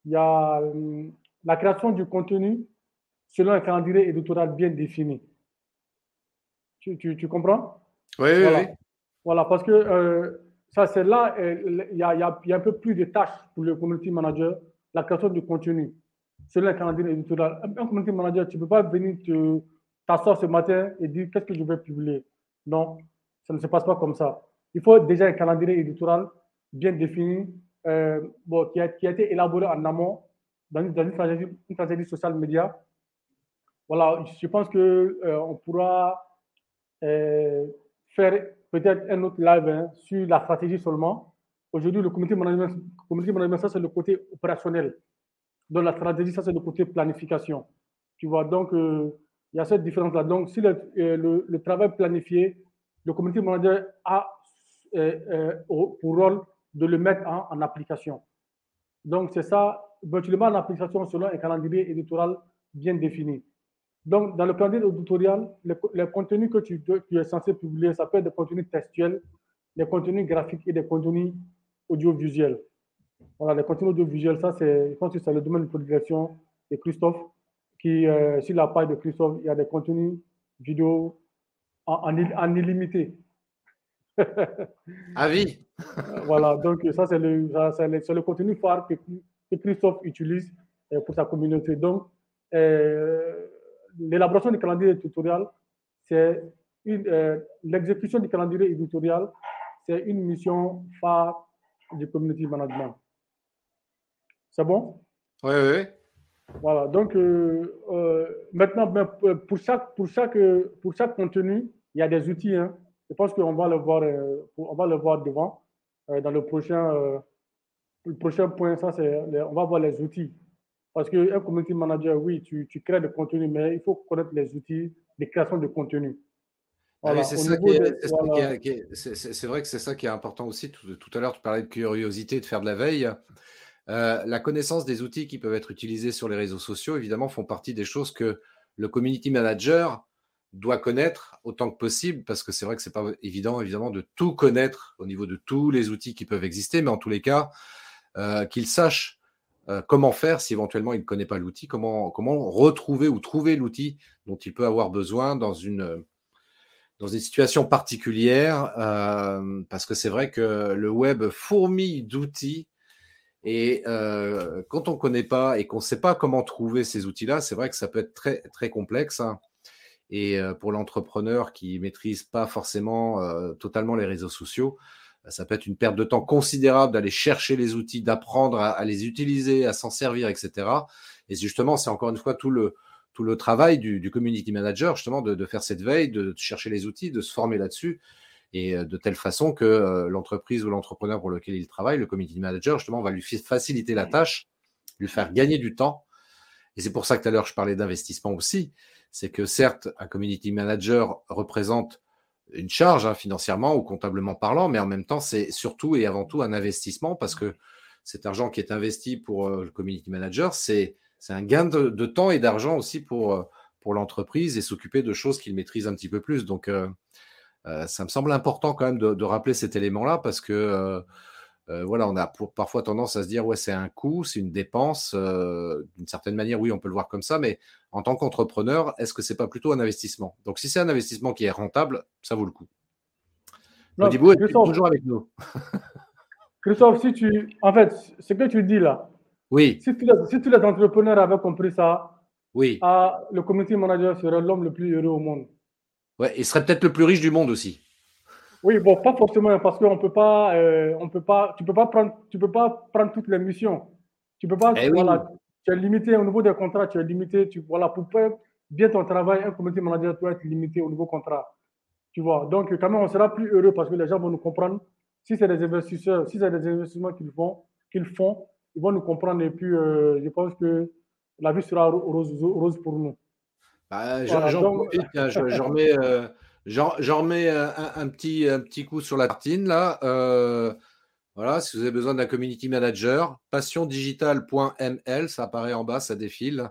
il y a euh, la création du contenu selon un calendrier éditorial bien défini. Tu, tu, tu comprends? Oui, oui, voilà. oui. Voilà, parce que ça, c'est là, il y, a, il y, a, un peu plus de tâches pour le community manager, la création du contenu. Selon le calendrier éditorial, un community manager, tu ne peux pas venir t'asseoir ce matin et dire qu'est-ce que je vais publier. Non, ça ne se passe pas comme ça. Il faut déjà un calendrier éditorial bien défini, euh, bon, qui, a, été élaboré en amont dans une, stratégie, une stratégie social média. Voilà, je pense qu'on euh, pourra euh, faire peut-être un autre live hein, sur la stratégie seulement. Aujourd'hui, le comité management, community management ça c'est le côté opérationnel. Donc la stratégie, ça c'est le côté planification. Tu vois, donc euh, il y a cette différence-là. Donc si le, euh, le, travail planifié, le comité manager a euh, euh pour rôle de le mettre en, application. Donc c'est ça, tu le mets en application selon un calendrier éditorial bien défini. Donc, dans le calendrier éditorial, les, les, contenus que tu, tu, es censé publier, ça peut être des contenus textuels, des contenus graphiques et des contenus audiovisuels. Voilà, les contenus audiovisuels, ça, c'est, je pense que c'est le domaine de prédilection de Christophe, qui, euh, sur la page de Christophe, il y a des contenus vidéo en, en, en illimité. à vie. voilà, donc ça, c'est le, c'est le, le, contenu phare que, que Christophe utilise euh, pour sa communauté. Donc, euh, l'élaboration du calendrier éditorial, c'est euh, l'exécution du calendrier éditorial, c'est une mission phare du community management. C'est bon? Oui, oui. Voilà, donc euh, euh, maintenant, ben, pour chaque, pour, chaque, pour chaque contenu, il y a des outils. Hein. Je pense qu'on va le voir, euh, on va le voir devant. Dans le prochain, le prochain point, ça, c'est, on va voir les outils. Parce qu'un community manager, oui, tu, tu, crées du contenu, mais il faut connaître les outils de création de contenu. Voilà. c'est vrai que c'est ça qui est important aussi. Tout, tout, à l'heure, tu parlais de curiosité, de faire de la veille. Euh, la connaissance des outils qui peuvent être utilisés sur les réseaux sociaux, évidemment, font partie des choses que le community manager doit connaître autant que possible, parce que c'est vrai que c'est pas évident, évidemment, de tout connaître au niveau de tous les outils qui peuvent exister, mais en tous les cas, euh, qu'il sache euh, comment faire si éventuellement il ne connaît pas l'outil, comment, comment retrouver ou trouver l'outil dont il peut avoir besoin dans une, situation particulière, parce que c'est vrai que le web fourmille d'outils. Et euh, quand on ne connaît pas et qu'on ne sait pas comment trouver ces outils-là, c'est vrai que ça peut être très, très complexe. Hein. Et euh, pour l'entrepreneur qui maîtrise pas forcément euh, totalement les réseaux sociaux, ça peut être une perte de temps considérable d'aller chercher les outils, d'apprendre à, à, les utiliser, à s'en servir, etc. Et justement, c'est encore une fois tout le, tout le travail du, du community manager, justement, de, de, faire cette veille, de chercher les outils, de se former là-dessus, et euh, de telle façon que euh, l'entreprise ou l'entrepreneur pour lequel il travaille, le community manager, justement, va lui faciliter la tâche, lui faire gagner du temps. Et c'est pour ça que tout à l'heure, je parlais d'investissement aussi. C'est que certes, un community manager représente une charge hein, financièrement ou comptablement parlant, mais en même temps, c'est surtout et avant tout un investissement parce que cet argent qui est investi pour le community manager, c'est un gain de, temps et d'argent aussi pour, pour l'entreprise et s'occuper de choses qu'il maîtrise un petit peu plus. Donc, ça me semble important quand même de, de rappeler cet élément-là parce que euh, voilà, on a parfois tendance à se dire ouais, c'est un coût, c'est une dépense. Euh, d'une certaine manière, oui, on peut le voir comme ça, mais en tant qu'entrepreneur, est-ce que c'est pas plutôt un investissement? Donc, si c'est un investissement qui est rentable, ça vaut le coup. Non, toujours avec nous? Christophe, si tu, en fait, ce que tu dis là, oui. Si tous les, entrepreneurs avaient compris ça, oui. Ah, le community manager serait l'homme le plus heureux au monde. Ouais, il serait peut-être le plus riche du monde aussi. Oui, bon, pas forcément parce qu'on peut pas, euh, on peut pas, tu peux pas prendre, tu peux pas prendre toutes les missions. Tu peux pas, eh voilà, tu es limité au niveau des contrats, tu es limité, tu, voilà, pour faire bien ton travail, un comité manager doit être limité au niveau contrat. Tu vois, donc quand même, on sera plus heureux parce que les gens vont nous comprendre. Si c'est des investisseurs, si c'est des investissements qu'ils font, qu'ils font, ils vont nous comprendre et puis euh, je pense que la vie sera rose, rose pour nous. Bah, J'en je, remets. Euh, remets un, petit, un petit coup sur la tartine là. Euh, voilà, si vous avez besoin d'un community manager, passiondigital.ml, ça apparaît en bas, ça défile.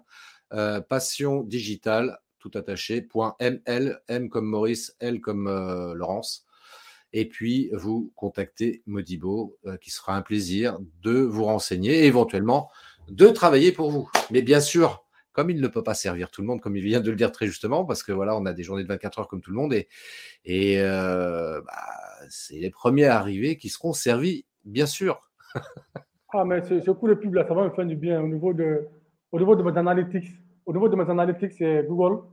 Euh, passiondigital, tout attaché, .ml, M comme Maurice, L comme Laurence. Et puis, vous contactez Modibo, qui sera un plaisir de vous renseigner et éventuellement de travailler pour vous. Mais bien sûr, comme il ne peut pas servir tout le monde, comme il vient de le dire très justement, parce que voilà, on a des journées de 24 heures comme tout le monde, et, et euh, bah, c'est les premiers à arriver qui seront servis, bien sûr. ah, mais ce, coup de pub là, ça va me faire du bien au niveau de, au niveau de mes analytics. Au niveau de mes analytics, c'est Google.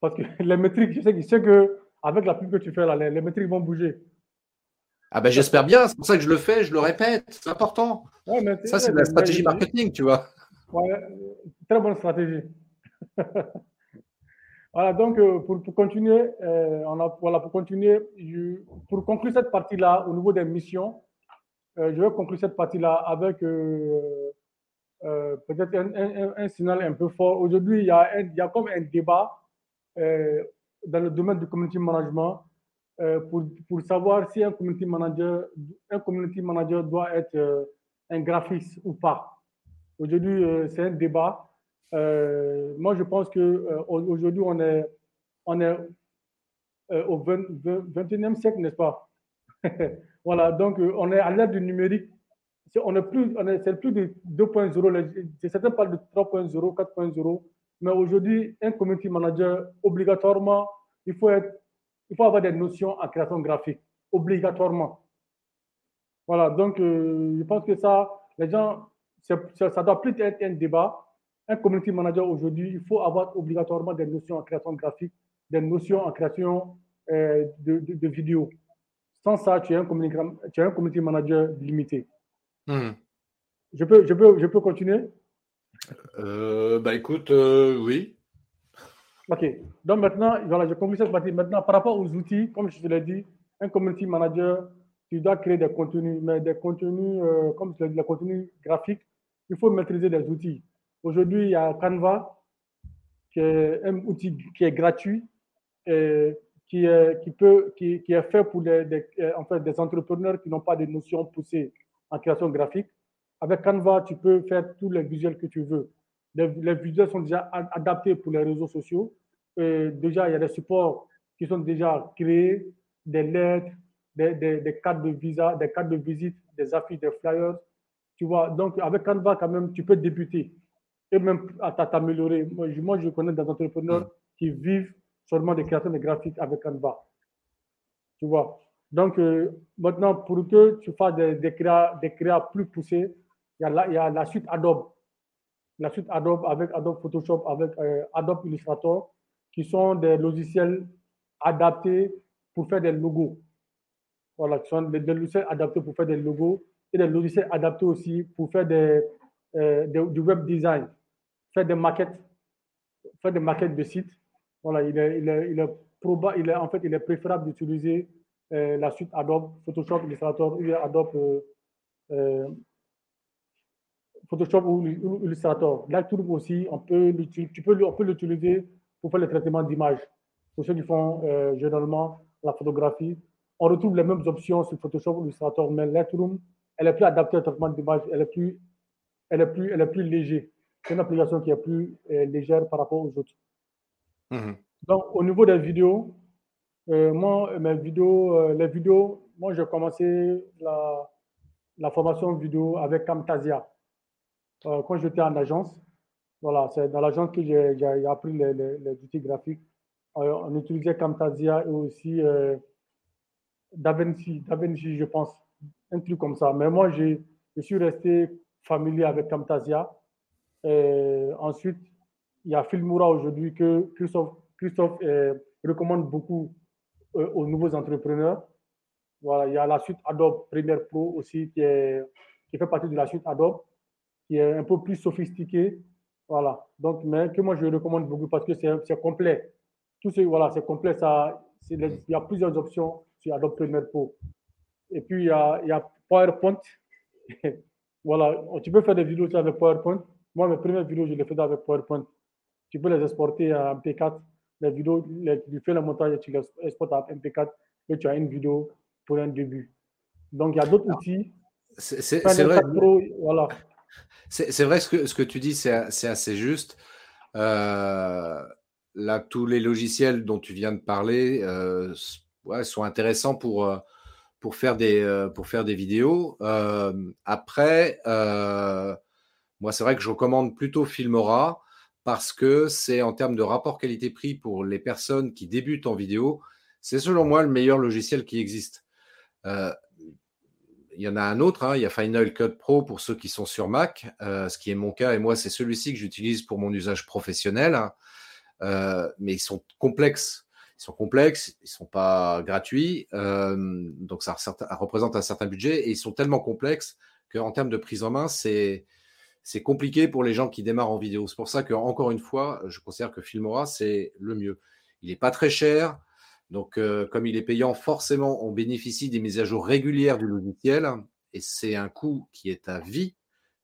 Parce que les métriques, je sais, je sais que avec la pub que tu fais là, les, métriques vont bouger. Ah ben j'espère bien, c'est pour ça que je le fais, je le répète, c'est important. ça, c'est de la stratégie marketing, tu vois. Très bonne stratégie. voilà, donc euh, pour, pour continuer, euh, voilà, pour continuer, pour conclure cette partie-là au niveau des missions, euh, je vais conclure cette partie-là avec peut-être un, signal un peu fort. Aujourd'hui, il, y a y a comme un débat dans le domaine du community management pour, pour savoir si un community manager, un community manager doit être un graphiste ou pas. Aujourd'hui, euh, c'est un débat. Euh, moi, je pense qu'aujourd'hui, euh, on est, on est au 21e siècle, n'est-ce pas? Voilà, donc on est à l'ère du numérique. On est plus, c'est plus de 2.0. Certains parlent de 3.0, 4.0. Mais aujourd'hui, un community manager, obligatoirement, il faut, être, il faut avoir des notions en création graphique. Obligatoirement. Voilà, donc je pense que ça, les gens ça doit plus être un débat. Un community manager aujourd'hui, il faut avoir obligatoirement des notions en création graphique, des notions en création euh, de, de, vidéos. Sans ça, tu es un, community, tu es un community manager limité. Hmm. Je, peux, je, peux, je peux continuer? Euh, Bah écoute, euh, oui. Ok. Donc maintenant, voilà, je conclue cette partie. Maintenant, par rapport aux outils, comme je te l'ai dit, un community manager, tu dois créer des contenus, mais des contenus, comme je l'ai dit, des contenus graphiques il faut maîtriser les outils. Aujourd'hui, il y a Canva, qui est un outil qui est gratuit, qui, est, qui, peut, qui, qui est fait pour des, en fait, des entrepreneurs qui n'ont pas de notions poussées en création graphique. Avec Canva, tu peux faire tous les visuels que tu veux. Les, les visuels sont déjà adaptés pour les réseaux sociaux. Déjà, il y a des supports qui sont déjà créés, des lettres, des, des, des cartes de visa, des cartes de visite, des affiches, des flyers. Tu vois, donc avec Canva, quand même, tu peux débuter et même t'améliorer. Moi, moi, je connais des entrepreneurs mm. qui vivent seulement des créations de graphiques avec Canva. Tu vois. Donc, euh, maintenant, pour que tu fasses des, des, créas, des créas plus poussés, il y, a la, il y a la suite Adobe. La suite Adobe avec Adobe Photoshop, avec euh, Adobe Illustrator, qui sont des logiciels adaptés pour faire des logos. Voilà, qui sont des logiciels adaptés pour faire des logos et des logiciels adaptés aussi pour faire des, euh, du web design, faire des maquettes, faire des maquettes de sites. Voilà, il est, il est, est, il est en fait, il est préférable d'utiliser euh, la suite Adobe, Photoshop, Illustrator ou Adobe euh, Photoshop ou, Illustrator. Lightroom aussi, on peut, tu peux, on peut l'utiliser pour faire le traitement d'images. Pour ceux qui font généralement la photographie. On retrouve les mêmes options sur Photoshop, Illustrator, mais Lightroom, elle est plus adaptée au traitement d'image, elle est plus, elle est plus, elle est plus légère. C'est une application qui est plus euh, légère par rapport aux autres. Mhm. Donc, au niveau des vidéos, euh, moi, mes vidéos, euh, les vidéos, moi, j'ai commencé la, la, formation vidéo avec Camtasia. quand j'étais en agence, voilà, c'est dans l'agence que j'ai appris les, les, outils graphiques. on utilisait Camtasia et aussi DaVinci, DaVinci, je pense, un truc comme ça. Mais moi, je suis resté familier avec Camtasia. Ensuite, il y a Filmora aujourd'hui que Christophe, Christophe euh, recommande beaucoup euh, aux nouveaux entrepreneurs. Voilà, il y a la suite Adobe Premiere Pro aussi qui, est, qui fait partie de la suite Adobe, qui est un peu plus sophistiquée. Voilà, donc, mais que moi je recommande beaucoup parce que c'est complet. Tout ce, voilà, c'est complet. Il y a plusieurs options sur Adobe Premiere Pro. Et puis, il y a, il y a PowerPoint. voilà, tu peux faire des vidéos avec PowerPoint. Moi, mes premières vidéos, je les fais avec PowerPoint. Tu peux les exporter à MP4. Les vidéos, tu fais le montage et tu les exportes à MP4 et tu as une vidéo pour un début. Donc, il y a d'autres outils. C'est vrai. voilà. C'est vrai ce que, ce que tu dis, c'est assez juste. Euh, là, tous les logiciels dont tu viens de parler euh, ouais, sont intéressants pour, euh, pour, faire des, euh, pour faire des vidéos. Euh, après, moi, c'est vrai que je recommande plutôt Filmora parce que c'est en termes de rapport qualité-prix pour les personnes qui débutent en vidéo, c'est selon moi le meilleur logiciel qui existe. il y en a un autre, hein, il y a Final Cut Pro pour ceux qui sont sur Mac, ce qui est mon cas, et moi c'est celui-ci que j'utilise pour mon usage professionnel, hein. mais ils sont complexes ils sont complexes, ils sont pas gratuits, euh, donc ça, représente un certain budget et ils sont tellement complexes qu'en termes de prise en main, c'est c'est compliqué pour les gens qui démarrent en vidéo. C'est pour ça que encore une fois, je considère que Filmora c'est le mieux. Il n'est pas très cher, donc euh, comme il est payant, forcément on bénéficie des mises à jour régulières du logiciel et c'est un coût qui est à vie.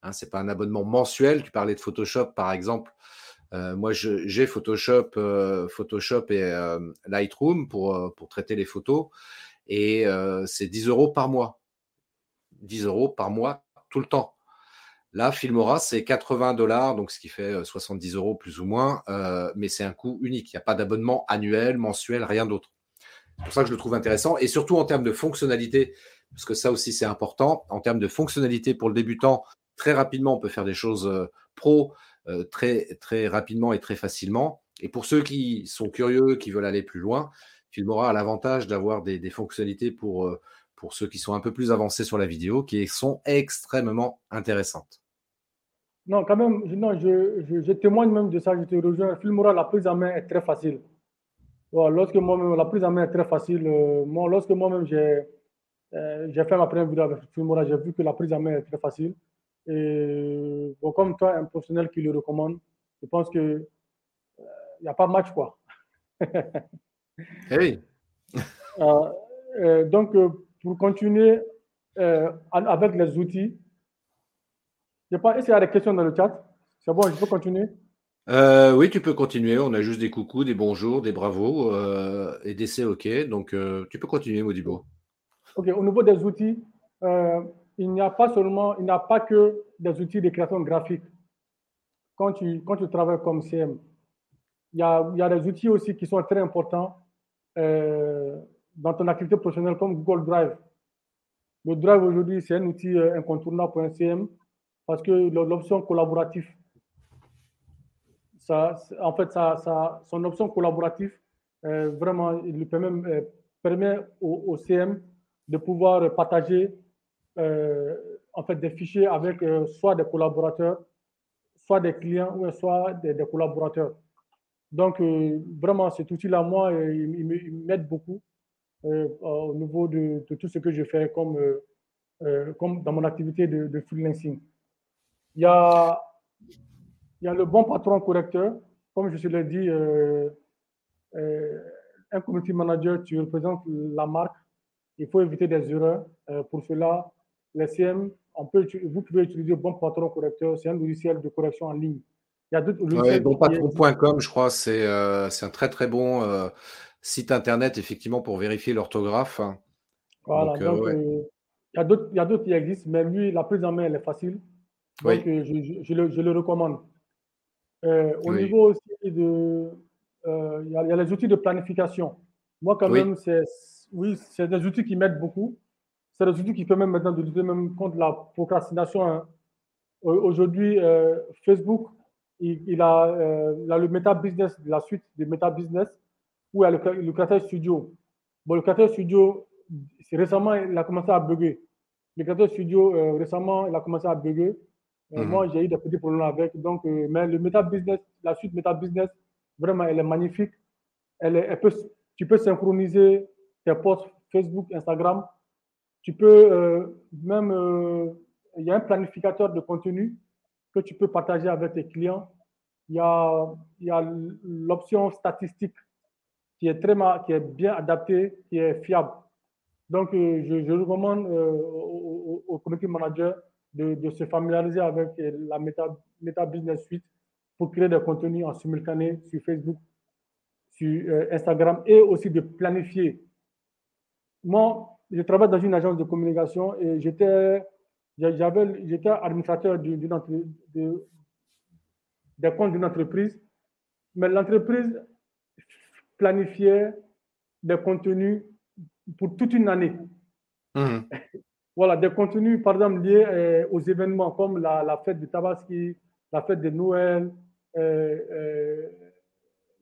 Hein, c'est pas un abonnement mensuel. Tu parlais de Photoshop par exemple. Euh, moi, j'ai Photoshop, euh, Photoshop et euh, Lightroom pour, pour traiter les photos. Et c'est 10 euros par mois. 10 euros par mois tout le temps. Là, Filmora, c'est 80 dollars, donc ce qui fait 70 euros plus ou moins, mais c'est un coût unique. Il n'y a pas d'abonnement annuel, mensuel, rien d'autre. C'est pour ça que je le trouve intéressant. Et surtout en termes de fonctionnalité, parce que ça aussi c'est important, en termes de fonctionnalité pour le débutant, très rapidement, on peut faire des choses pro euh, très, très rapidement et très facilement. Et pour ceux qui sont curieux, qui veulent aller plus loin, Filmora a l'avantage d'avoir des, fonctionnalités pour, euh, pour ceux qui sont un peu plus avancés sur la vidéo, qui sont extrêmement intéressantes. Non, quand même, non, je, témoigne même de ça, je te rejoins. Filmora, la prise en main est très facile. lorsque moi-même, la prise en main est très facile. Euh, moi, lorsque moi-même j'ai j'ai fait ma première vidéo avec Filmora, j'ai vu que la prise en main est très facile. Et bon, comme toi, un professionnel qui le recommande, je pense qu'il n'y euh, a pas de match, quoi. hey. Euh, euh, donc, pour continuer avec les outils, je est-ce qu'il y a des questions dans le chat? C'est bon, je peux continuer? Oui, tu peux continuer. On a juste des coucous, des bonjours, des bravos et des c'est OK. Donc, tu peux continuer, Modibo. OK, au niveau des outils, il n'y a pas seulement, il n'y a pas que des outils de création graphique. Quand tu, quand tu travailles comme CM, il y, a, il y a des outils aussi qui sont très importants euh, dans ton activité professionnelle comme Google Drive. Le Drive aujourd'hui, c'est un outil euh, incontournable pour un CM parce que l'option collaborative, ça, en fait, ça, ça, son option collaborative, euh, vraiment, il permet, permet au, CM de pouvoir partager en fait, des fichiers avec euh, soit des collaborateurs, soit des clients, ou soit des, collaborateurs. Donc, euh, vraiment, cet outil-là, moi, il, m'aide beaucoup au niveau de, tout ce que je fais comme, comme dans mon activité de, freelancing. Il y, a, il y a le bon patron correcteur. Comme je te l'ai dit, un community manager, tu représentes la marque. Il faut éviter des erreurs. pour cela, les CM, on peut, vous pouvez utiliser Bon Patron Correcteur, c'est un logiciel de correction en ligne. Il y a d'autres logiciels. bonpatron.com, je crois, c'est euh, un très très bon, euh, site internet, effectivement, pour vérifier l'orthographe. Voilà, donc, il y a d'autres qui existent, mais lui, la prise en main, elle est facile. Donc, je, le, recommande. au niveau aussi de. Il y, a les outils de planification. Moi, quand même, c'est oui, c'est des outils qui m'aident beaucoup. C'est des outils qui permettent maintenant de lutter même contre la procrastination. Hein. Aujourd'hui, euh, Facebook, il, a, euh, il, a, le Meta Business, la suite des Meta Business, où il y a le, Creator Studio. Bon, le Creator Studio, récemment, il a commencé à bugger. Le Creator Studio, euh, récemment, il a commencé à bugger. Mhm. Moi, j'ai eu des petits problèmes avec. Donc, mais le Meta Business, la suite Meta Business, vraiment, elle est magnifique. Elle, elle peut, tu peux synchroniser tes posts Facebook, Instagram. Tu peux euh, même, euh, il y a un planificateur de contenu que tu peux partager avec tes clients. Il y a, y a l'option statistique qui est, très, qui est bien adaptée, qui est fiable. Donc, euh, je, recommande au, au, community manager de, de, se familiariser avec la Meta, Meta Business Suite pour créer des contenus en simultané sur Facebook, sur Instagram et aussi de planifier moi, je travaille dans une agence de communication et j'étais, j'avais, j'étais administrateur d'une de, des comptes d'une entreprise, mais l'entreprise planifiait des contenus pour toute une année. Mmh. voilà, des contenus, par exemple, liés euh, aux événements comme la, la, fête de Tabaski, la fête de Noël, euh, euh,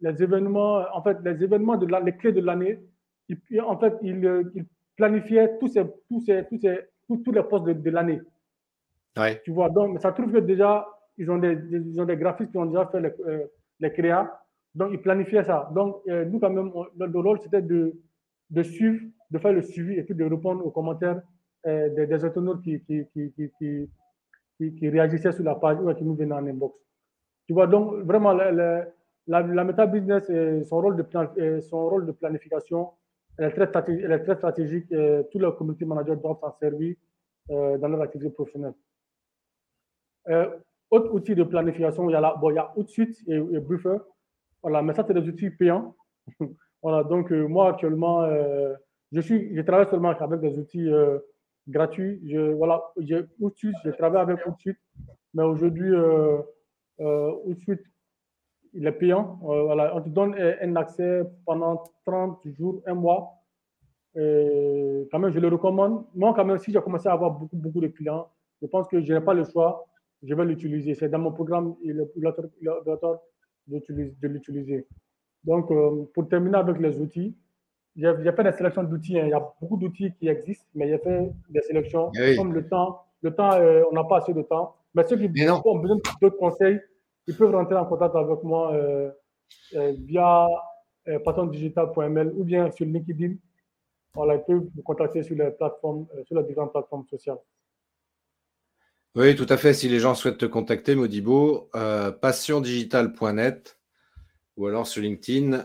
les événements, en fait, les événements de la, les clés de l'année en fait, il, planifiait tous, ces, tous, ces, tous, ces, tous, les postes de, l'année. Tu vois, donc ça trouve que déjà, ils ont des, ils ont des graphistes qui ont déjà fait les, euh, les créas. Donc, ils planifiaient ça. Donc, euh, nous, quand même, notre rôle, c'était de, de suivre, de faire le suivi et puis de répondre aux commentaires euh, des, des internautes qui, qui, qui, qui, qui, réagissaient sur la page ou qui nous venaient en inbox. Tu vois, donc, vraiment, la, la, la, Meta Business, son rôle, de, son rôle de planification, elle est très stratégique. Elle est très stratégique tous les community managers doivent s'en servir euh, dans leur activité professionnelle. Euh, autre outil de planification, il y a, là, bon, il y a Outsuite et, Buffer. Voilà, mais ça, c'est des outils payants. voilà, donc euh, moi, actuellement, je, suis, je travaille seulement avec des outils gratuits. Je, voilà, Outsuite, je travaille avec Outsuite, mais aujourd'hui, Outsuite il est payant. Euh, voilà, on te donne un accès pendant 30 jours, un mois. Et quand même, je le recommande. Moi, quand même, si j'ai commencé à avoir beaucoup, beaucoup de clients, je pense que je n'ai pas le choix. Je vais l'utiliser. C'est dans mon programme de l'utiliser. Donc, euh, pour terminer avec les outils, j'ai fait des sélections d'outils. Hein. Il y a beaucoup d'outils qui existent, mais j'ai fait des sélections. Eh Comme le temps, le temps, euh, on n'a pas assez de temps. Mais ceux qui ont besoin d'autres conseils, ils peuvent rentrer en contact avec moi euh, euh, via euh, ou bien sur LinkedIn. Voilà, ils peuvent me contacter sur les plateformes, sur les différentes plateformes sociales. Oui, tout à fait. Si les gens souhaitent te contacter, Modibo, passiondigital.net ou alors sur LinkedIn,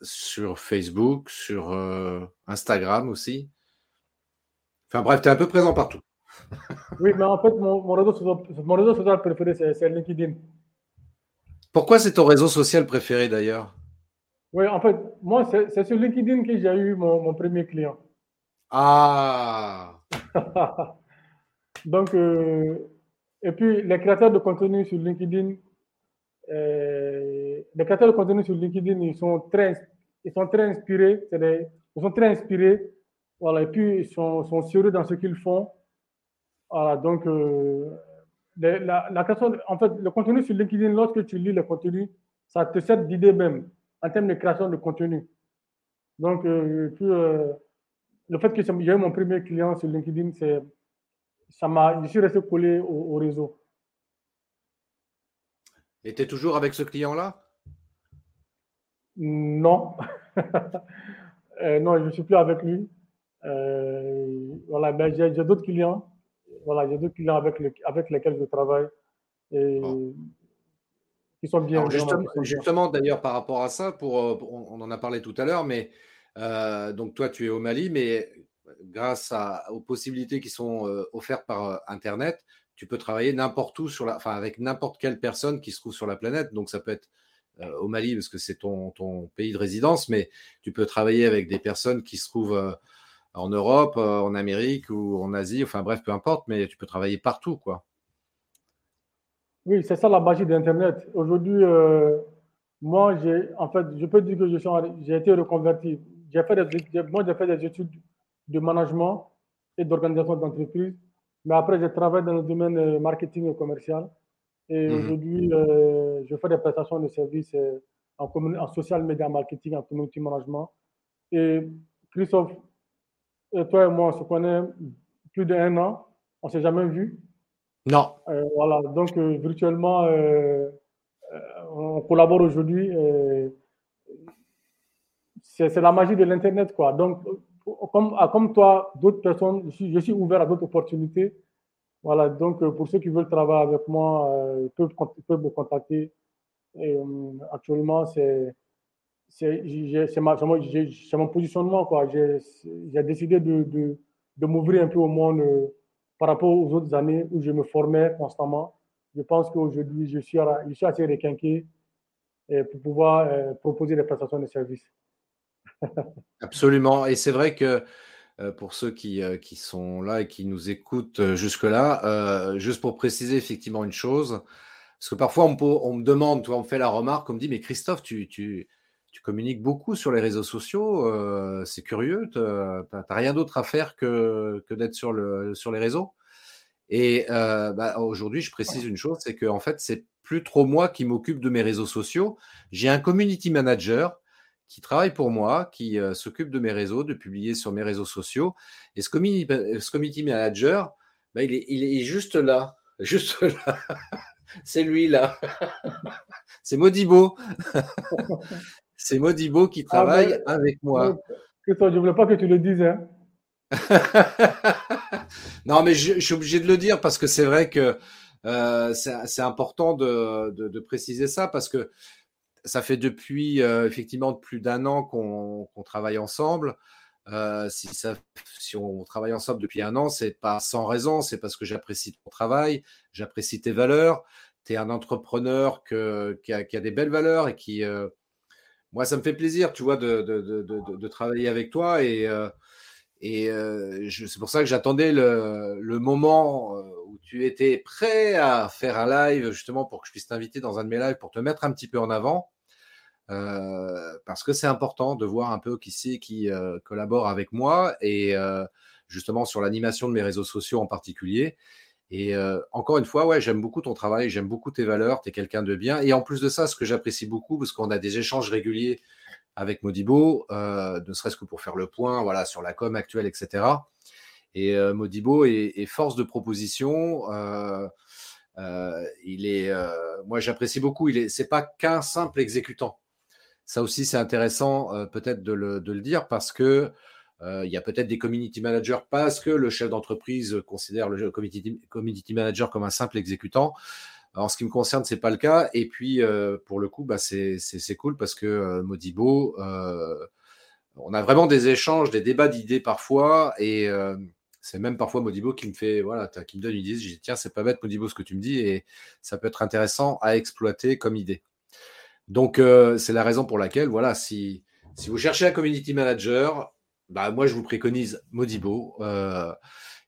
sur Facebook, sur Instagram aussi. Enfin bref, tu es un peu présent partout. Oui, mais en fait, mon, réseau, social, préféré, c'est LinkedIn. Pourquoi c'est ton réseau social préféré d'ailleurs? Oui, en fait, moi, c'est sur LinkedIn que j'ai eu mon, premier client. Ah Donc, euh, et puis les créateurs de contenu sur LinkedIn, euh, les créateurs de contenu sur LinkedIn, ils sont très, ils sont très inspirés, ils sont très inspirés, voilà, et puis ils sont, sont sérieux dans ce qu'ils font. Voilà, donc euh, la, la question, en fait, le contenu sur LinkedIn, lorsque tu lis le contenu, ça te sert d'idée même en termes de création de contenu. Donc, euh, puis, euh, le fait que j'ai eu mon premier client sur LinkedIn, c'est, ça m'a, je suis resté collé au, réseau. Et tu es toujours avec ce client-là? Non. non, je ne suis plus avec lui. voilà, ben, j'ai d'autres clients voilà, j'ai deux clients avec, avec lesquels je travaille et qui sont bien. justement, d'ailleurs, par rapport à ça, pour, euh, on, en a parlé tout à l'heure, mais euh, donc toi, tu es au Mali, mais grâce à, aux possibilités qui sont euh, offertes par Internet, tu peux travailler n'importe où, sur la, enfin, avec n'importe quelle personne qui se trouve sur la planète. Donc, ça peut être au Mali parce que c'est ton, ton, pays de résidence, mais tu peux travailler avec des personnes qui se trouvent en Europe, en Amérique ou en Asie, enfin bref, peu importe, mais tu peux travailler partout, quoi. Oui, c'est ça la magie d'Internet. Aujourd'hui, moi, j'ai, en fait, je peux dire que j'ai été reconverti. J'ai fait des, moi, j'ai fait des études de management et d'organisation d'entreprise. Mais après, j'ai travaillé dans le domaine euh, marketing et commercial. Et mhm. aujourd'hui, euh, je fais des prestations de services euh, en, en, social media marketing, en community management. Et Christophe, toi et moi, on se connaît plus d'un an. On ne s'est jamais vu. Non. voilà, donc virtuellement, on collabore aujourd'hui. c'est la magie de l'Internet, quoi. Donc, comme, ah, comme toi, d'autres personnes, je suis, ouvert à d'autres opportunités. Voilà, donc euh, pour ceux qui veulent travailler avec moi, euh, ils, peuvent, peuvent, me contacter. Et, euh, actuellement, c'est mon positionnement. J'ai décidé de, de, de m'ouvrir un peu au monde par rapport aux autres années où je me formais constamment. Je pense qu'aujourd'hui, je suis, je suis assez requinqué pour pouvoir proposer des prestations de services. Absolument. Et c'est vrai que euh, pour ceux qui, euh, qui, sont là et qui nous écoutent euh, jusque-là, juste pour préciser effectivement une chose, parce que parfois on, me demande, toi, on me fait la remarque, on me dit, mais Christophe, tu, tu communiques beaucoup sur les réseaux sociaux, c'est curieux, tu n'as rien d'autre à faire que, que d'être sur, le, sur les réseaux. Et bah, aujourd'hui, je précise une chose, c'est que en fait, c'est plus trop moi qui m'occupe de mes réseaux sociaux. J'ai un community manager qui travaille pour moi, qui euh, s'occupe de mes réseaux, de publier sur mes réseaux sociaux. Et ce community, ce community manager, bah, il, est, il, est, juste là, juste là. C'est lui là. C'est Modibo. C'est Modibo qui ah, travaille avec moi. je ne voulais pas que tu le dises. Hein. non, mais je, suis obligé de le dire parce que c'est vrai que euh, c'est important de, de, de, préciser ça parce que ça fait depuis euh, effectivement plus d'un an qu'on travaille ensemble. Euh, si, ça, si on travaille ensemble depuis un an, c'est pas sans raison, c'est parce que j'apprécie ton travail, j'apprécie tes valeurs. Tu es un entrepreneur que, qui, a, qui, a, des belles valeurs et qui, euh, moi, ça me fait plaisir, tu vois, de, de, de, de travailler avec toi. Et, et c'est pour ça que j'attendais le, le, moment où tu étais prêt à faire un live, justement, pour que je puisse t'inviter dans un de mes lives pour te mettre un petit peu en avant. Euh, parce que c'est important de voir un peu qui c'est qui euh, collabore avec moi et euh, justement sur l'animation de mes réseaux sociaux en particulier. Et encore une fois, ouais, j'aime beaucoup ton travail, j'aime beaucoup tes valeurs, tu es quelqu'un de bien. Et en plus de ça, ce que j'apprécie beaucoup, parce qu'on a des échanges réguliers avec Modibo, ne serait-ce que pour faire le point voilà, sur la com actuelle, etc. Et Modibo est, force de proposition. il est, moi, j'apprécie beaucoup. Il est, c'est pas qu'un simple exécutant. Ça aussi, c'est intéressant euh, peut-être de le, dire parce que euh, il y a peut-être des community managers parce que le chef d'entreprise considère le community, manager comme un simple exécutant. En ce qui me concerne, c'est pas le cas. Et puis, euh, pour le coup, bah, c'est cool parce que Modibo, on a vraiment des échanges, des débats d'idées parfois, et c'est même parfois Modibo qui me fait, voilà, qui me donne une idée. Je dis tiens, c'est pas bête Modibo ce que tu me dis, et ça peut être intéressant à exploiter comme idée. Donc, euh, c'est la raison pour laquelle, voilà, si vous cherchez un community manager, bah, moi, je vous préconise Modibo, euh,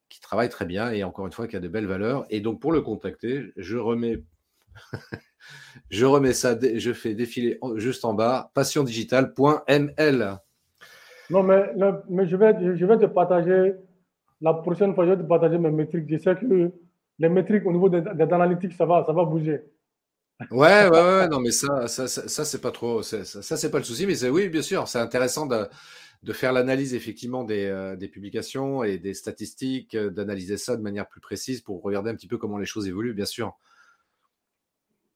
qui travaille très bien et encore une fois, qui a de belles valeurs. Et donc, pour le contacter, je remets, je remets ça, je fais défiler juste en bas, passiondigital.ml. Non, mais, mais je, vais, je vais te partager, la prochaine fois, je vais te partager mes métriques. Je sais que les métriques au niveau des, des analytiques, ça va, ça va bouger. Ouais, ouais, ouais, non, mais ça, ça, ça, c'est pas trop, ça, ça c'est pas le souci, mais c'est oui, bien sûr, c'est intéressant de, de faire l'analyse effectivement des, euh, publications et des statistiques, euh, d'analyser ça de manière plus précise pour regarder un petit peu comment les choses évoluent, bien sûr.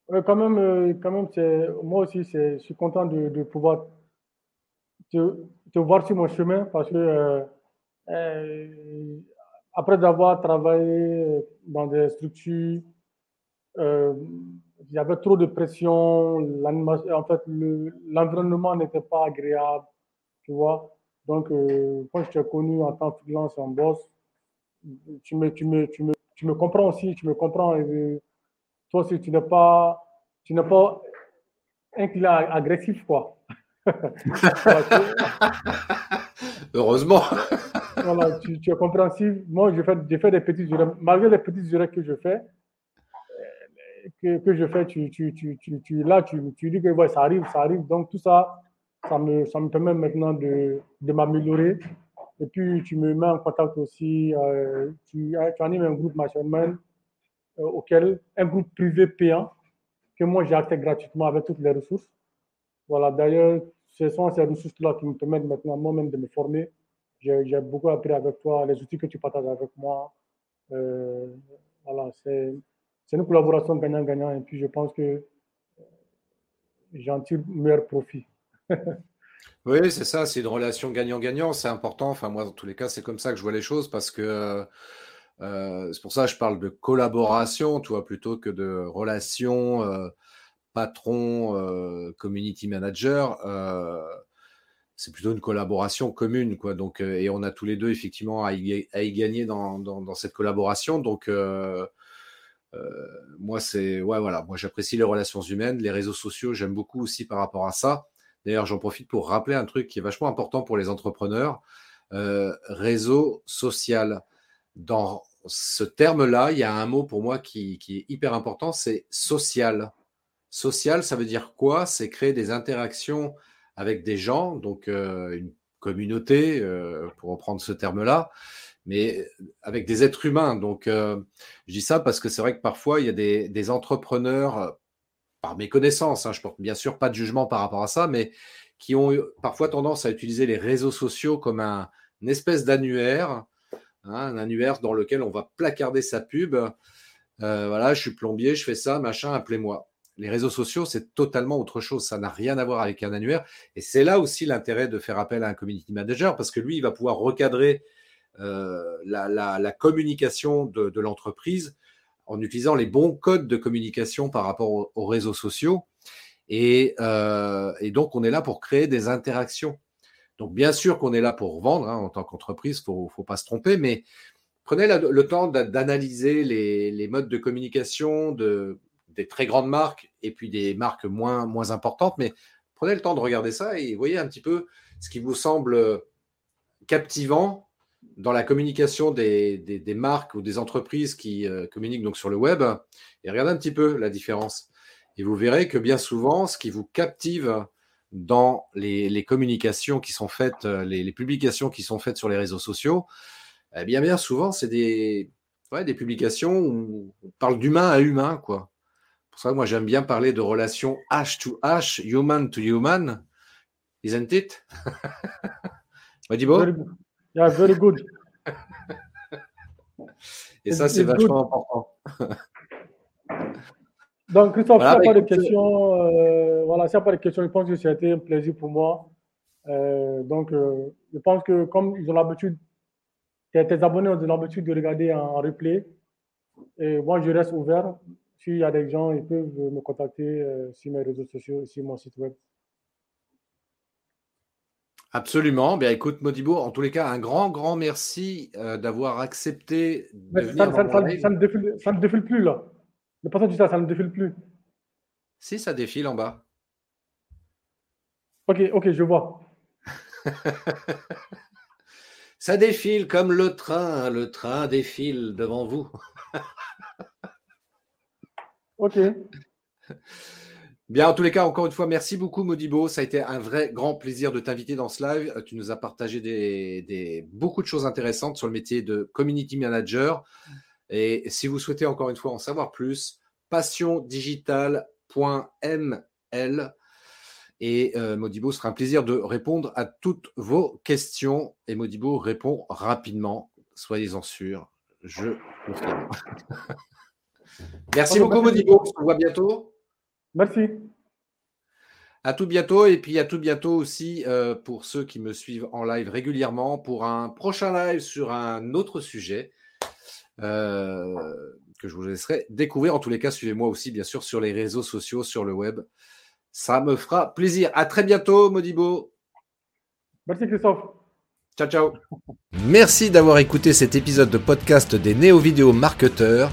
quand même, euh, quand même, moi aussi, je suis content de, pouvoir te, te, voir sur mon chemin parce que après avoir travaillé dans des structures il y avait trop de pression, en fait, l'environnement n'était pas agréable, tu vois. Donc, euh, quand je t'ai connu en tant que freelance en boss, tu me, tu, me, tu, me, tu me comprends aussi, tu me comprends. Et, toi aussi, tu n'es pas, tu n'es pas un client agressif, quoi. Heureusement. voilà, tu, es compréhensif. Moi, je fais, je fais des petites erreurs. Malgré les petites erreurs que je fais, que, que je fais, tu, tu, tu, tu, là, tu, tu dis que ouais, ça arrive, ça arrive. Donc, tout ça, ça me, ça me permet maintenant de, de m'améliorer. Et puis, tu me mets en contact aussi. Euh, tu, tu animes un groupe mastermind euh, auquel, un groupe privé payant que moi, j'ai accès gratuitement avec toutes les ressources. Voilà, d'ailleurs, ce sont ces ressources-là qui me permettent maintenant moi-même de me former. J'ai beaucoup appris avec toi, les outils que tu partages avec moi. Euh, voilà, c'est une collaboration gagnant-gagnant et puis je pense que j'en tire meilleur profit. Oui, c'est ça, c'est une relation gagnant-gagnant, c'est important. Enfin, moi, dans tous les cas, c'est comme ça que je vois les choses parce que euh, c'est pour ça que je parle de collaboration, tu vois, plutôt que de relation euh, patron, euh, community manager, euh, c'est plutôt une collaboration commune, quoi. Donc, euh, et on a tous les deux effectivement à y, gagner dans, cette collaboration. Donc, moi, c'est ouais, voilà, moi j'apprécie les relations humaines, les réseaux sociaux, j'aime beaucoup aussi par rapport à ça. D'ailleurs, j'en profite pour rappeler un truc qui est vachement important pour les entrepreneurs réseau social. Dans ce terme-là, il y a un mot pour moi qui est hyper important, c'est social. Social, ça veut dire quoi? C'est créer des interactions avec des gens, donc euh, une communauté, euh, pour reprendre ce terme-là, mais avec des êtres humains. Donc, euh, je dis ça parce que c'est vrai que parfois, il y a des, entrepreneurs, par mes connaissances, hein, je porte bien sûr pas de jugement par rapport à ça, mais qui ont parfois tendance à utiliser les réseaux sociaux comme un, une espèce d'annuaire, hein, un annuaire dans lequel on va placarder sa pub. voilà, je suis plombier, je fais ça, machin, appelez-moi les réseaux sociaux, c'est totalement autre chose. Ça n'a rien à voir avec un annuaire. Et c'est là aussi l'intérêt de faire appel à un community manager, parce que lui, il va pouvoir recadrer euh, la, communication de, l'entreprise en utilisant les bons codes de communication par rapport aux, réseaux sociaux. Euh, et, donc, on est là pour créer des interactions. Donc, bien sûr qu'on est là pour vendre hein, en tant qu'entreprise, il ne faut, pas se tromper, mais prenez le temps d'analyser les, modes de communication de, des très grandes marques et puis des marques moins, moins importantes. Mais prenez le temps de regarder ça et voyez un petit peu ce qui vous semble captivant dans la communication des, des, marques ou des entreprises qui euh, communiquent donc sur le web et regardez un petit peu la différence. Et vous verrez que bien souvent, ce qui vous captive dans les, communications qui sont faites, euh, les, publications qui sont faites sur les réseaux sociaux, eh bien, bien souvent, c'est des, des publications où on parle d'humain à humain, quoi pour ça moi, j'aime bien parler de relations H to H, human to human. Isn't it? Yeah, very good. Et ça, c'est vachement important. Donc, Christophe, voilà, s'il n'y a pas de questions, euh, voilà, s'il n'y a pas de questions, je pense que c'était un plaisir pour moi. Euh, donc, euh, je pense que comme ils ont l'habitude, tes, abonnés ont l'habitude de regarder en replay, et moi, je reste ouvert. S'il y a des gens, ils peuvent me contacter sur mes réseaux sociaux, sur mon site web. Absolument. Bien, écoute, Modibo, en tous les cas, un grand, grand merci euh, d'avoir accepté de venir ça, ça, ne défile, ça, ne défile, plus, là. Le du ça, ça ne défile plus. Si, ça défile en bas. Ok, ok, je vois. ça défile comme le train. Le train défile devant vous. Ok. Bien, en tous les cas, encore une fois, merci beaucoup, Modibo. Ça a été un vrai grand plaisir de t'inviter dans ce live. Tu nous as partagé des, beaucoup de choses intéressantes sur le métier de community manager. Et si vous souhaitez encore une fois en savoir plus, passiondigital.ml. Et euh, Modibo sera un plaisir de répondre à toutes vos questions. Et Modibo répond rapidement. Soyez-en sûrs. Je confirme. Merci beaucoup, Modibo. On se voit bientôt. Merci. À tout bientôt et puis à tout bientôt aussi euh, pour ceux qui me suivent en live régulièrement pour un prochain live sur un autre sujet euh, que je vous laisserai découvrir. En tous les cas, suivez-moi aussi bien sûr sur les réseaux sociaux, sur le web. Ça me fera plaisir. À très bientôt, Modibo. Merci Christophe. Ciao, ciao. Merci d'avoir écouté cet épisode de podcast des Néo-Vidéo Marketeurs.